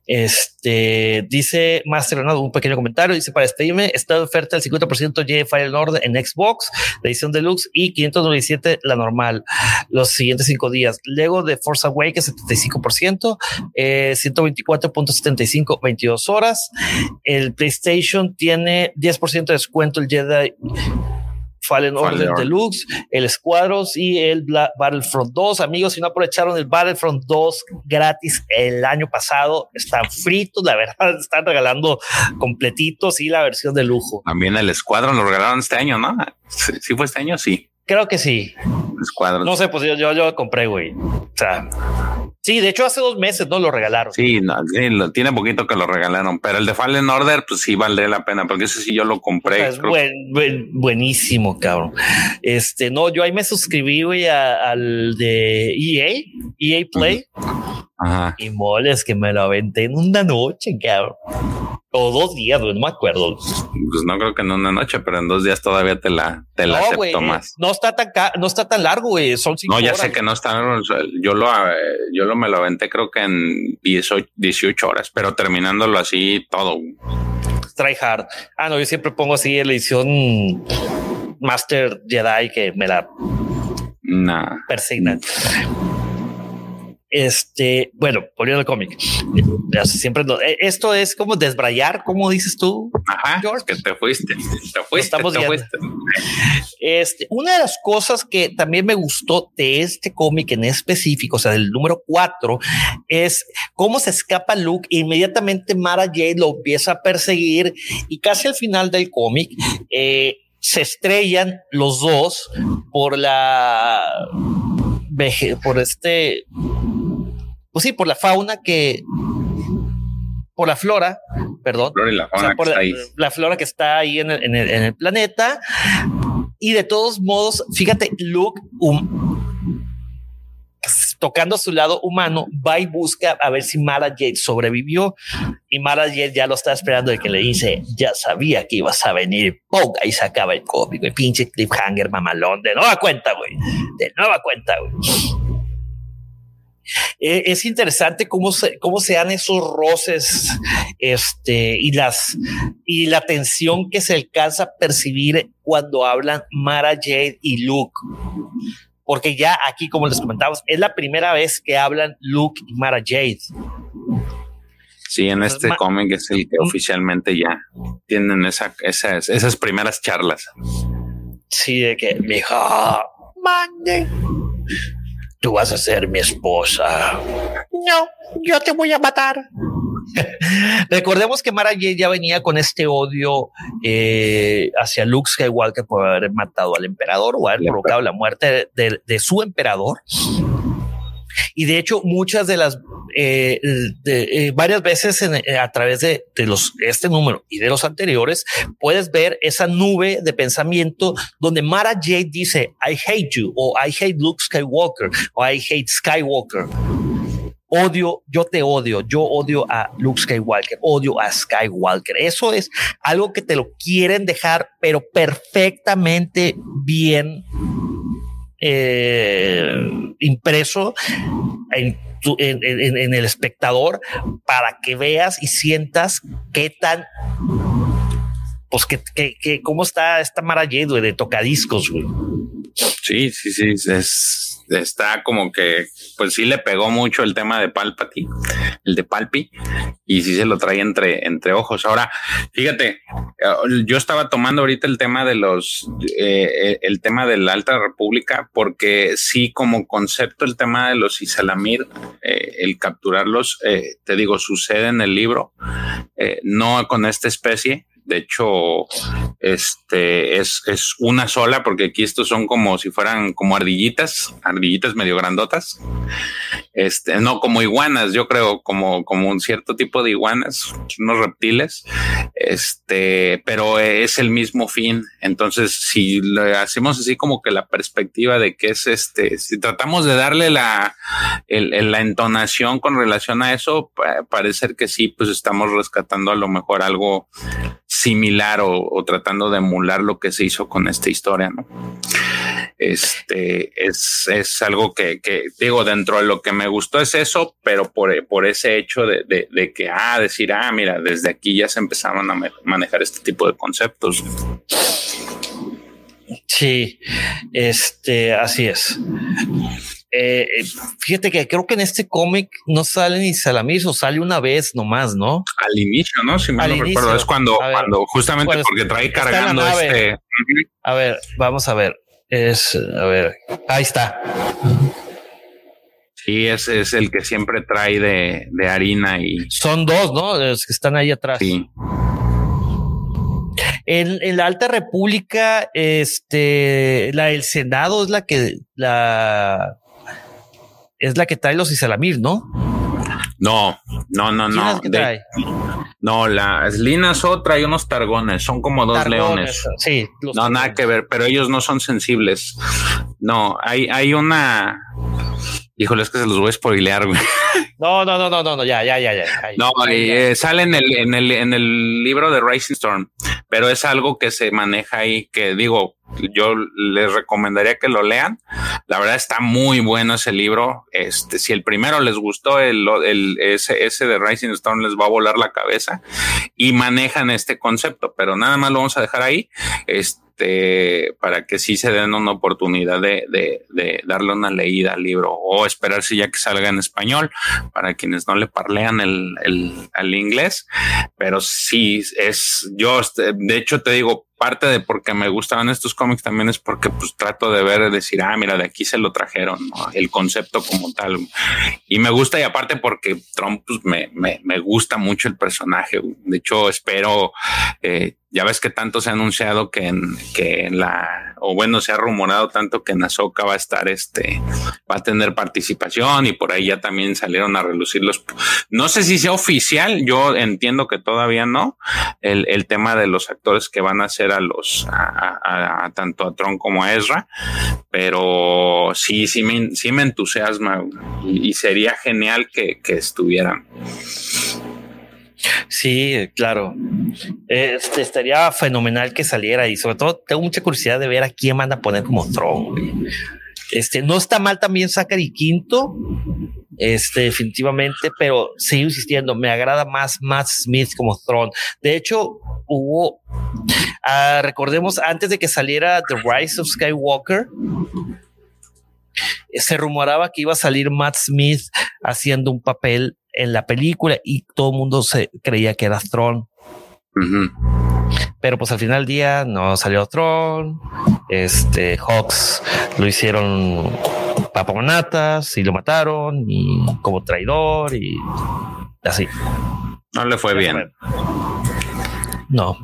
Este dice Master un pequeño comentario. Dice para stream está de oferta el 50% de Fire Lord en Xbox, la edición deluxe y 597 la normal los siguientes cinco días. Lego de Force Awakens 75%, eh, 124.75, 22 horas. El PlayStation tiene 10% de descuento. El Jedi Fallen Order Deluxe, el Squadros y el Battlefront 2. Amigos, si no aprovecharon el Battlefront 2 gratis el año pasado, están fritos, la (laughs) verdad, están regalando completitos y la versión de lujo. También el Squadron lo regalaron este año, ¿no? Sí, fue este año, sí. Creo que sí. No sé, pues yo, yo, yo compré, güey. O sea, Sí, de hecho hace dos meses no lo regalaron. Sí, no, tiene poquito que lo regalaron, pero el de Fallen Order, pues sí vale la pena, porque ese sí yo lo compré. es buenísimo, cabrón. Este, no, yo ahí me suscribí, güey, al de EA, EA Play. Ajá. Y moles que me lo aventé en una noche, cabrón. O dos días, no me acuerdo. Pues no creo que en una noche, pero en dos días todavía te la, te la acepto más. No está tan no está tan largo, güey. Son cinco No, ya sé que no está. Yo lo, eh, yo lo me lo aventé creo que en 18, horas, pero terminándolo así todo. Try hard. Ah, no, yo siempre pongo así la edición Master Jedi que me la nah. persigna. Este, bueno, volviendo al cómic. Siempre eh, esto es como desbrayar, como dices tú, Ajá, George. Que te fuiste, te fuiste, Estamos te fuiste. Este, una de las cosas que también me gustó de este cómic en específico, o sea, del número 4, es cómo se escapa Luke. Inmediatamente Mara Jade lo empieza a perseguir y casi al final del cómic, eh, se estrellan los dos por la por este pues sí, por la fauna que, por la flora, perdón, la, flora que está ahí en el, planeta. Y de todos modos, fíjate, Luke, tocando su lado humano, va y busca a ver si Mara Jade sobrevivió. Y Mara Jade ya lo está esperando de que le dice, ya sabía que ibas a venir. Ponga y se acaba el cómic, güey. Pinche cliffhanger mamalón. De nueva cuenta, güey. De nueva cuenta, güey. Eh, es interesante cómo se, cómo se dan esos roces este, y, las, y la tensión que se alcanza a percibir cuando hablan Mara Jade y Luke. Porque ya aquí, como les comentamos, es la primera vez que hablan Luke y Mara Jade. Sí, en este cómic es el que oficialmente ya tienen esa, esas, esas primeras charlas. Sí, de que me dijo, mande tú vas a ser mi esposa. No, yo te voy a matar. (laughs) Recordemos que Mara Jade ya venía con este odio eh, hacia Luke Skywalker por haber matado al emperador o haber provocado la muerte de su emperador. Y de hecho, muchas de las, eh, eh, varias veces eh, a través de, este número y de los anteriores, puedes ver esa nube de pensamiento donde Mara Jade dice, I hate you, o I hate Luke Skywalker, o I hate Skywalker odio, yo te odio, yo odio a Luke Skywalker, odio a Skywalker. Eso es algo que te lo quieren dejar, pero perfectamente bien eh, impreso en, el espectador para que veas y sientas qué tan pues que, que, cómo está esta Mara de tocadiscos, Sí, sí, sí, es está como que, pues sí le pegó mucho el tema de Palpatine, el de Palpi, y sí se lo trae entre, entre ojos. Ahora, fíjate, yo estaba tomando ahorita el tema de los, eh, el tema de la Alta República, porque sí, como concepto, el tema de los Isalamir, eh, el capturarlos, eh, te digo, sucede en el libro, no con esta especie, de hecho, este es, es una sola, porque aquí estos son como si fueran como ardillitas, ardillitas medio grandotas. Este, no como iguanas, yo creo, como, como un cierto tipo de iguanas, unos reptiles. Este, pero es el mismo fin. Entonces, si le hacemos así como que la perspectiva de que es este, si tratamos de darle la, la entonación con relación a eso, parece que sí, pues estamos rescatando a lo mejor algo similar o, tratando de emular lo que se hizo con esta historia, ¿no? Este es, es algo que, digo, dentro de lo que me gustó es eso, pero por, por ese hecho de, de, que, ah, decir, ah, mira, desde aquí ya se empezaron a manejar este tipo de conceptos. Sí, este, así es. Eh, eh, fíjate que creo que en este cómic no sale ni Salamis o sale una vez nomás, ¿no? Al inicio, ¿no? Si me recuerdo, es cuando, cuando justamente porque trae cargando este. A ver, vamos a ver. Es, a ver, ahí está. Sí, es, es el que siempre trae de, de harina y. Son dos, ¿no? Los que están ahí atrás. Sí. En, la Alta República, este, la del Senado es la que la es la que trae los Isalamir, ¿no? No, no, no, no. no, la Slina So trae unos targones, son como dos leones. Sí. No, nada que ver, pero ellos no son sensibles. No, hay, hay una. Híjole, es que se los voy a spoilear, güey. No, no, no, no, no, ya, ya, ya, ya. No, eh, sale en el, en el, en el libro de Rising Storm, pero es algo que se maneja ahí, que digo, yo les recomendaría que lo lean. La verdad está muy bueno ese libro. Este, si el primero les gustó, el, el ese, ese de Rising Storm les va a volar la cabeza y manejan este concepto, pero nada más lo vamos a dejar ahí. Este, para que sí se den una oportunidad de, darle una leída al libro o esperarse ya que salga en español para quienes no le parlean el, el, inglés. Pero sí es, yo, este, de hecho te digo, parte de por qué me gustaban estos cómics también es porque pues trato de ver, decir, ah, mira, de aquí se lo trajeron, el concepto como tal. Y me gusta y aparte porque Trump pues, me, me, me gusta mucho el personaje. De hecho, espero eh, ya ves que tanto se ha anunciado que en, que en la, o bueno, se ha rumorado tanto que en Azoka va a estar este, va a tener participación y por ahí ya también salieron a relucir los, no sé si sea oficial, yo entiendo que todavía no, el, el tema de los actores que van a hacer a los, a, tanto a Tron como a Ezra, pero sí, sí me, sí me entusiasma y, sería genial que, que estuvieran. Sí, claro. Este estaría fenomenal que saliera y sobre todo tengo mucha curiosidad de ver a quién van a poner como Tron. Este no está mal también Zachary Quinto, este definitivamente, pero sigo insistiendo, me agrada más Matt Smith como Tron. De hecho, hubo, ah, recordemos antes de que saliera The Rise of Skywalker, se rumoraba que iba a salir Matt Smith haciendo un papel en la película y todo el mundo se creía que era Tron. Pero pues al final del día no salió Tron. Este Hawks lo hicieron paponatas y lo mataron y como traidor y así. No le fue bien. No.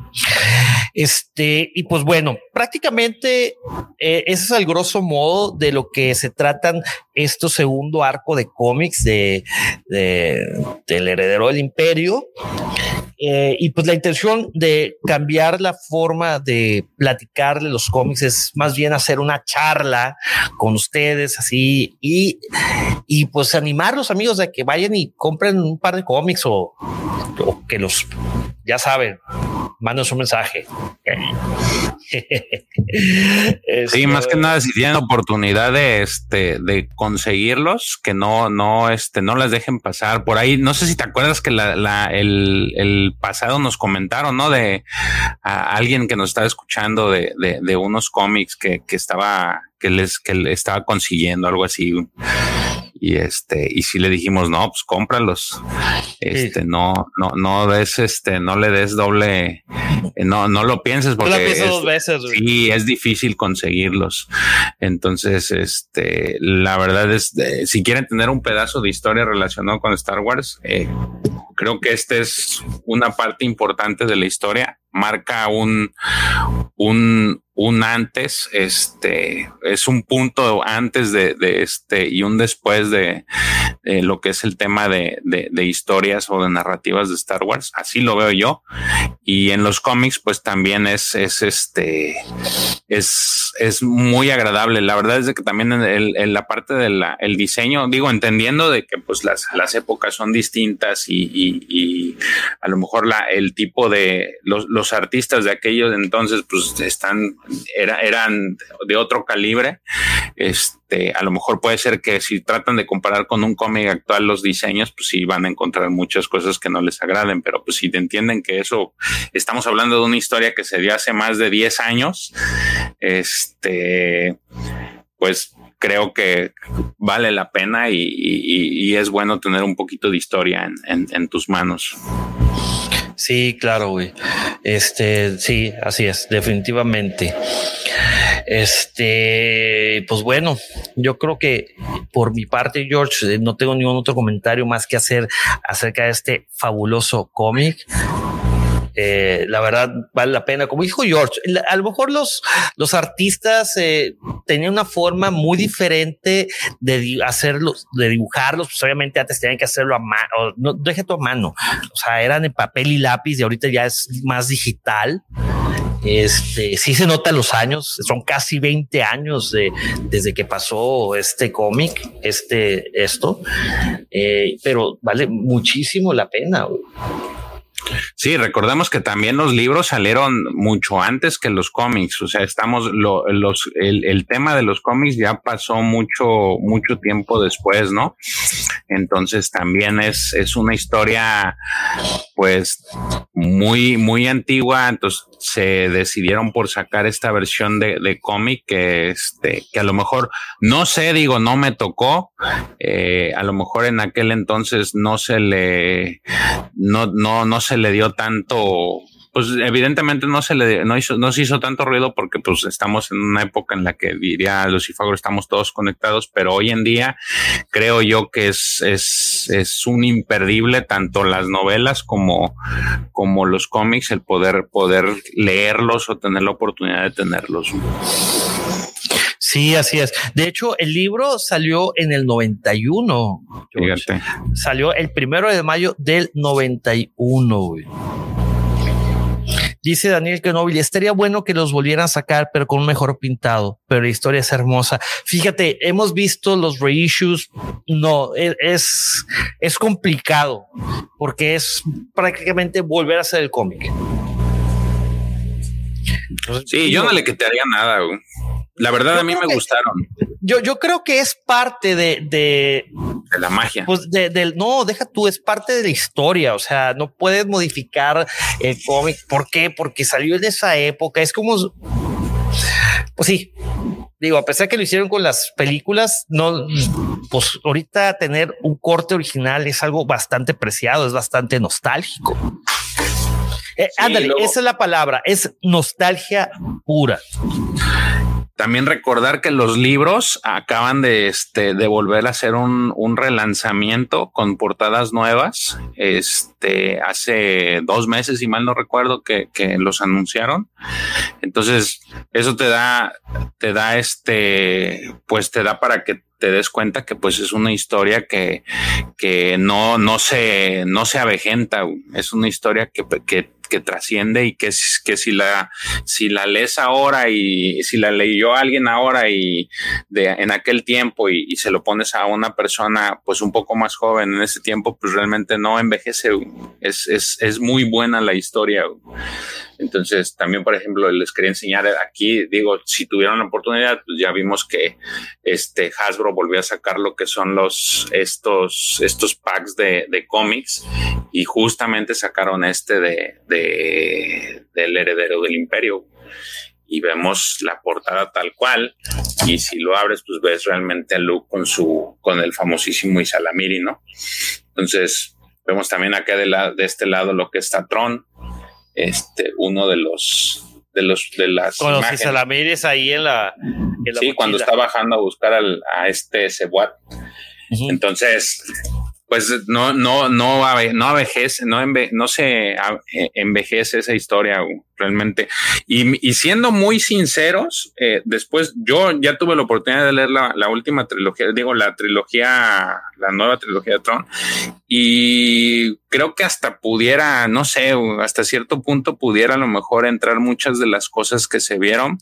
Este, y pues bueno, prácticamente eh, ese es el grosso modo de lo que se tratan estos segundo arco de cómics de, del heredero del imperio. Eh, y pues la intención de cambiar la forma de platicarle los cómics es más bien hacer una charla con ustedes así y, y pues animar los amigos de que vayan y compren un par de cómics o, o que los, ya saben, mándanos un mensaje. (laughs) sí, más que nada, si tienen oportunidad de este de conseguirlos, que no, no, este, no las dejen pasar por ahí. No sé si te acuerdas que la, el, el, pasado nos comentaron, ¿no? De alguien que nos estaba escuchando de, de, de unos cómics que, que estaba que les que le estaba consiguiendo algo así. Y este, y si le dijimos, no, pues cómpralos. Este, no, no, no des, este, no le des doble, eh, no, no lo pienses porque es, dos veces, sí, es difícil conseguirlos. Entonces, este, la verdad es, si quieren tener un pedazo de historia relacionado con Star Wars, eh, creo que esta es una parte importante de la historia. Marca un, un, un antes, este, es un punto antes de, de este y un después de, lo que es el tema de, de, historias o de narrativas de Star Wars. Así lo veo yo. Y en los cómics, pues también es, es este, es, es muy agradable. La verdad es que también en, la parte del el diseño, digo, entendiendo de que pues las, las épocas son distintas y, y a lo mejor el tipo de los, artistas de aquellos entonces, pues están era, eran de otro calibre. Este, a lo mejor puede ser que si tratan de comparar con un cómic actual los diseños, pues sí van a encontrar muchas cosas que no les agraden, pero pues si entienden que eso, estamos hablando de una historia que se dio hace más de 10 años, este, pues creo que vale la pena y, es bueno tener un poquito de historia en tus manos. Sí, claro, güey. Este, sí, así es, definitivamente. Este, pues bueno, yo creo que por mi parte, George, eh, no tengo ningún otro comentario más que hacer acerca de este fabuloso cómic. Eh, la verdad vale la pena. Como dijo George, a lo mejor los, los artistas eh, tenían una forma muy diferente de hacerlos, de dibujarlos. Pues obviamente antes tenían que hacerlo a mano, no deje tu mano. O sea, eran en papel y lápiz y ahorita ya es más digital. Este sí se nota los años, son casi 20 años de, desde que pasó este cómic, este, esto, eh, pero vale muchísimo la pena. Sí, recordemos que también los libros salieron mucho antes que los cómics. O sea, estamos, lo, los, el, tema de los cómics ya pasó mucho, mucho tiempo después, ¿no? Entonces también es, es una historia, pues, muy, muy antigua. Entonces se decidieron por sacar esta versión de, de cómic que, este, que a lo mejor, no sé, digo, no me tocó. Eh, a lo mejor en aquel entonces no se le, no, no, no se le dio tanto pues evidentemente no se le no hizo, no se hizo tanto ruido porque pues estamos en una época en la que diría Lucifago estamos todos conectados, pero hoy en día creo yo que es, es, es un imperdible tanto las novelas como, como los cómics, el poder, poder leerlos o tener la oportunidad de tenerlos. Sí, así es. De hecho, el libro salió en el 91. Fíjate. Salió el primero de mayo del 91. Dice Daniel Kenobi, estaría bueno que los volvieran a sacar, pero con un mejor pintado, pero la historia es hermosa. Fíjate, hemos visto los reissues. No, e, es, es complicado porque es prácticamente volver a hacer el cómic. Sí, yo no le quitaría nada. La verdad, a mí me gustaron. Yo, yo creo que es parte de, de, la magia. Pues de, no, deja tú, es parte de la historia. O sea, no puedes modificar el cómic. ¿Por qué? Porque salió en esa época. Es como, pues sí, digo, a pesar que lo hicieron con las películas, no, pues ahorita tener un corte original es algo bastante preciado, es bastante nostálgico. Eh, ándale, esa es la palabra, es nostalgia pura. También recordar que los libros acaban de, este, de volver a hacer un, un relanzamiento con portadas nuevas. Este, hace dos meses, si mal no recuerdo, que, que los anunciaron. Entonces, eso te da, te da este, pues te da para que te des cuenta que pues es una historia que, que no, no se, no se avejenta. Es una historia que, que que trasciende y que, que si la si la lees ahora y si la leyó alguien ahora y de en aquel tiempo y, se lo pones a una persona pues un poco más joven en ese tiempo pues realmente no envejece es, es, es muy buena la historia Entonces, también, por ejemplo, les quería enseñar aquí, digo, si tuvieron la oportunidad, pues ya vimos que este Hasbro volvió a sacar lo que son los, estos, estos packs de, de cómics y justamente sacaron este de, de, del heredero del imperio y vemos la portada tal cual. Y si lo abres, pues ves realmente a Luke con su, con el famosísimo Isalamiri, ¿no? Entonces, vemos también acá de, la, de este lado lo que está Tron, este, uno de los, de los, de las. Con los Isalamiris ahí en la. sí, cuando está bajando a buscar al, a este Cebuat. Entonces, pues no, no, no, no avejece, no, no se e, envejece esa historia realmente. Y, siendo muy sinceros, eh, después yo ya tuve la oportunidad de leer la, la, última trilogía, digo, la trilogía, la nueva trilogía de Tron, y creo que hasta pudiera, no sé, hasta cierto punto pudiera a lo mejor entrar muchas de las cosas que se vieron,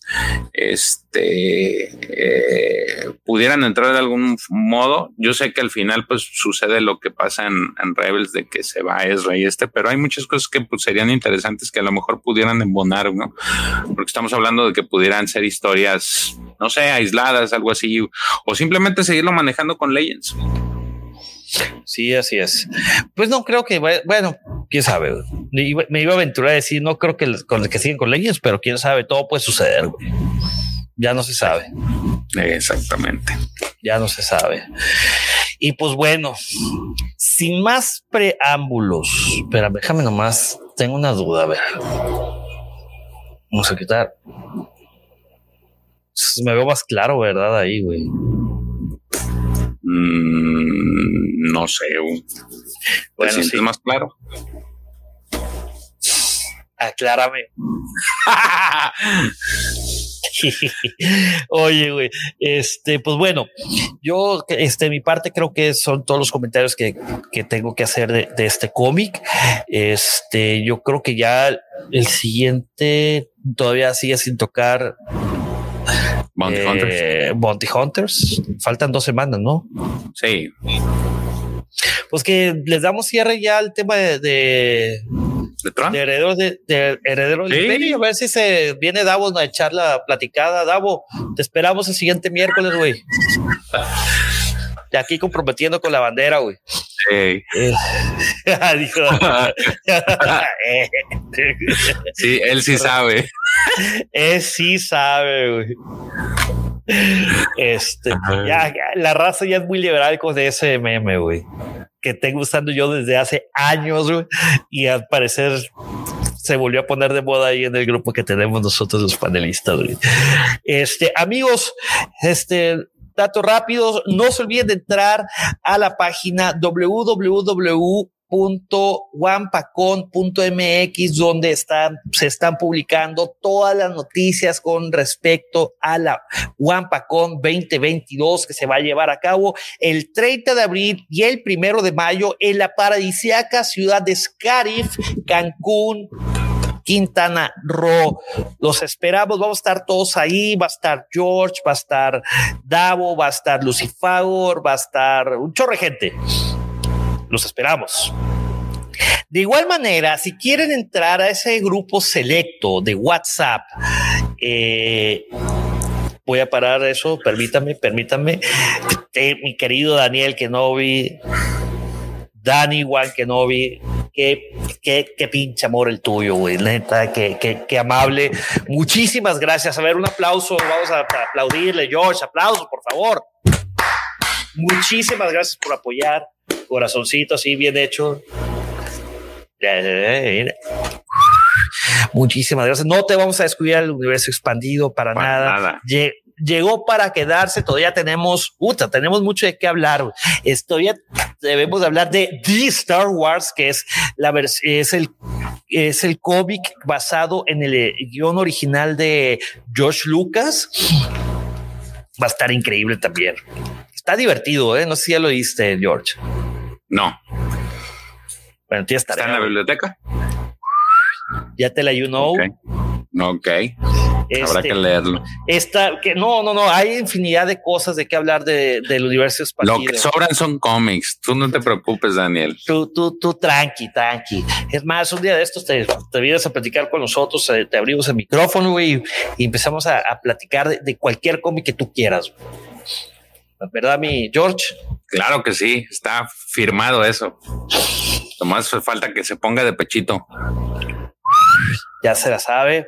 este, eh, pudieran entrar de algún modo. Yo sé que al final pues sucede lo que pasa en, en Rebels de que se va Ezra y este, pero hay muchas cosas que pues, serían interesantes que a lo mejor pudieran embonar, ¿no? Porque estamos hablando de que pudieran ser historias, no sé, aisladas, algo así, o simplemente seguirlo manejando con Legends. Sí, así es. Pues no creo que, bueno, quién sabe. Me iba a aventurar a decir, no creo que con el que siguen con leyes, pero quién sabe, todo puede suceder. Ya no se sabe. Exactamente. Ya no se sabe. Y pues bueno, sin más preámbulos, pero déjame nomás, tengo una duda, a ver. Vamos a quitar. Me veo más claro, ¿verdad? Ahí, güey. Mm, no sé. Bueno, ¿Te más claro? Aclárame. (laughs) Oye, güey, este, pues bueno, yo, este, mi parte creo que son todos los comentarios que, que tengo que hacer de, de este cómic. Este, yo creo que ya el siguiente todavía sigue sin tocar Bounty eh, Hunters. Bounty Hunters. Faltan dos semanas, ¿no? Sí. Pues que les damos cierre ya al tema de, de, ¿De, herederos de, de herederos A ver si se viene Davo a echar la platicada. Davo, te esperamos el siguiente miércoles, güey. De aquí comprometiendo con la bandera, güey. Sí. (laughs) (laughs) sí, él sí sabe. Él sí sabe, güey. Este, ya, la raza ya es muy liberal con ese meme, güey. Que tengo usando yo desde hace años, güey. Y al parecer se volvió a poner de moda ahí en el grupo que tenemos nosotros los panelistas, güey. Este, amigos, este, datos rápidos, no se olviden de entrar a la página www .wampacon.mx donde están, se están publicando todas las noticias con respecto a la Wampacon 2022 que se va a llevar a cabo el 30 de abril y el primero de mayo en la paradisiaca ciudad de Scarif, Cancún, Quintana Roo. Los esperamos, vamos a estar todos ahí, va a estar George, va a estar Davo, va a estar Lucifagor, va a estar un chorre gente. Los esperamos. De igual manera, si quieren entrar a ese grupo selecto de WhatsApp, eh, voy a parar eso, permítame, permítame. Eh, mi querido Daniel Kenobi, Dani Juan Kenobi, qué, qué, qué pinche amor el tuyo, güey, neta, qué, qué, qué, amable. Muchísimas gracias. A ver, un aplauso, vamos a aplaudirle, George, aplauso, por favor. Muchísimas gracias por apoyar corazoncito así bien hecho. Muchísimas gracias. No te vamos a descuidar el universo expandido para, nada. Llegó para quedarse. Todavía tenemos, puta, tenemos mucho de qué hablar. Todavía debemos hablar de The Star Wars, que es la es el es el cómic basado en el eh, guion original de George Lucas. Va a estar increíble también. Está divertido, ¿eh? No sé si ya lo viste, George. No. Bueno, ¿Está en la biblioteca? Ya te la you know. Ok. Habrá Este, que leerlo. Esta, que no, no, no, hay infinidad de cosas de qué hablar de, del universo Lo expandido. que sobran son cómics. Tú no te preocupes, Daniel. Tú, tú, tú, tranqui, tranqui. Es más, un día de estos te, te vienes a platicar con nosotros, eh, te abrimos el micrófono, güey, y, y empezamos a, a platicar de, de cualquier cómic que tú quieras. ¿Verdad, mi George? Claro que sí, está firmado eso. Nomás falta que se ponga de pechito. Ya se la sabe.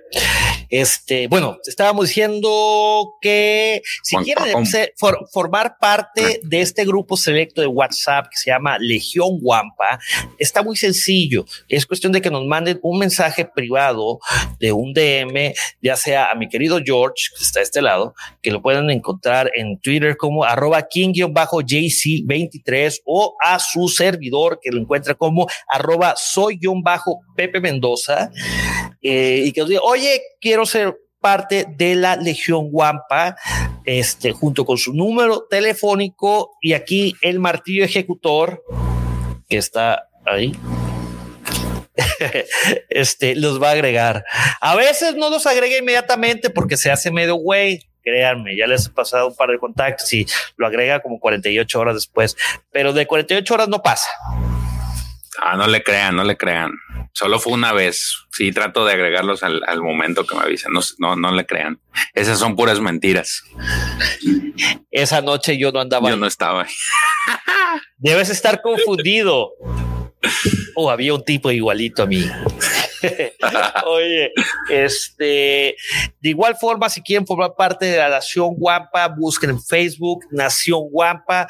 Este, bueno, estábamos diciendo que si quieren for- formar parte de este grupo selecto de WhatsApp que se llama Legión Guampa, está muy sencillo. Es cuestión de que nos manden un mensaje privado de un DM, ya sea a mi querido George, que está a este lado, que lo pueden encontrar en Twitter como arroba king-jc23 o a su servidor que lo encuentra como arroba soy-pepe Mendoza eh, y que nos diga, oye, quiero ser parte de la Legión Guampa, este, junto con su número telefónico y aquí el martillo ejecutor que está ahí. (laughs) este los va a agregar. A veces no los agrega inmediatamente porque se hace medio güey. Créanme, ya les he pasado un par de contactos y lo agrega como 48 horas después, pero de 48 horas no pasa. Ah, no le crean, no le crean. Solo fue una vez. Sí, trato de agregarlos al, al momento que me avisen. No, no, no le crean. Esas son puras mentiras. Esa noche yo no andaba. Yo no estaba ahí. Debes estar confundido. O había un tipo igualito a mí. (laughs) Oye, este, de igual forma, si quieren formar parte de la Nación Guampa, busquen en Facebook Nación Guampa.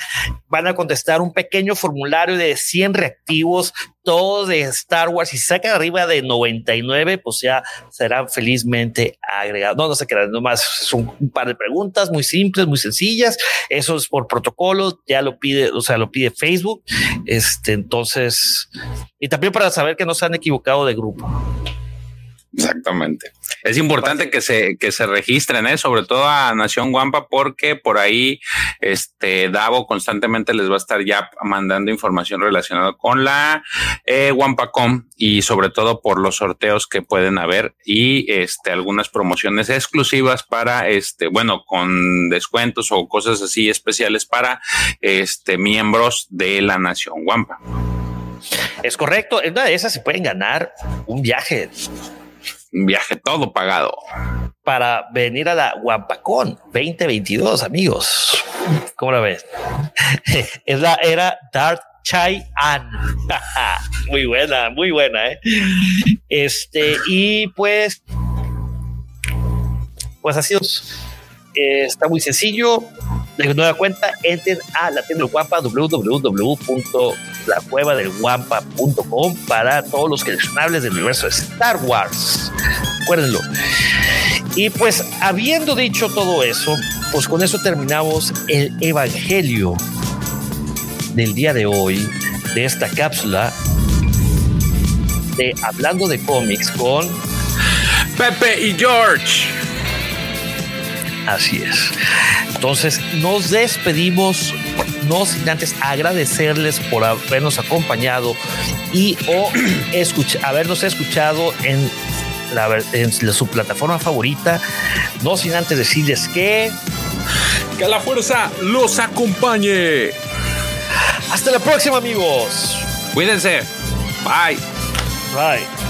Van a contestar un pequeño formulario de 100 reactivos, todos de Star Wars. Si sacan arriba de 99, pues ya serán felizmente agregados. No, no se crean, nomás son un par de preguntas muy simples, muy sencillas. Eso es por protocolo, ya lo pide, o sea, lo pide Facebook. Este, entonces, y también para saber que no se han equivocado de grupo. Exactamente. Es importante que se, que se registren, ¿eh? sobre todo a Nación Guampa, porque por ahí este Davo constantemente les va a estar ya mandando información relacionada con la eh, Guampacom y sobre todo por los sorteos que pueden haber y este algunas promociones exclusivas para este, bueno, con descuentos o cosas así especiales para este miembros de la Nación Guampa. Es correcto. En una de esas se pueden ganar un viaje viaje todo pagado. para venir a la Guampacón 2022, amigos. ¿Cómo la ves? (laughs) Es la era Dark Chai An. (laughs) muy buena, muy buena, ¿eh? Este, y pues, pues así es. Eh, está muy sencillo. De nueva cuenta, entren a la tienda del Guampa www.lacuevadelguampa.com para todos los coleccionables del universo de Star Wars. Recuérdenlo. Y pues, habiendo dicho todo eso, pues con eso terminamos el evangelio del día de hoy, de esta cápsula de Hablando de cómics con Pepe y George. Así es. Entonces nos despedimos, no sin antes agradecerles por habernos acompañado y o (clears throat) habernos escuchado en, la, su plataforma favorita. No sin antes decirles que Que la fuerza los acompañe. hasta la próxima, amigos. Cuídense. Bye. Bye.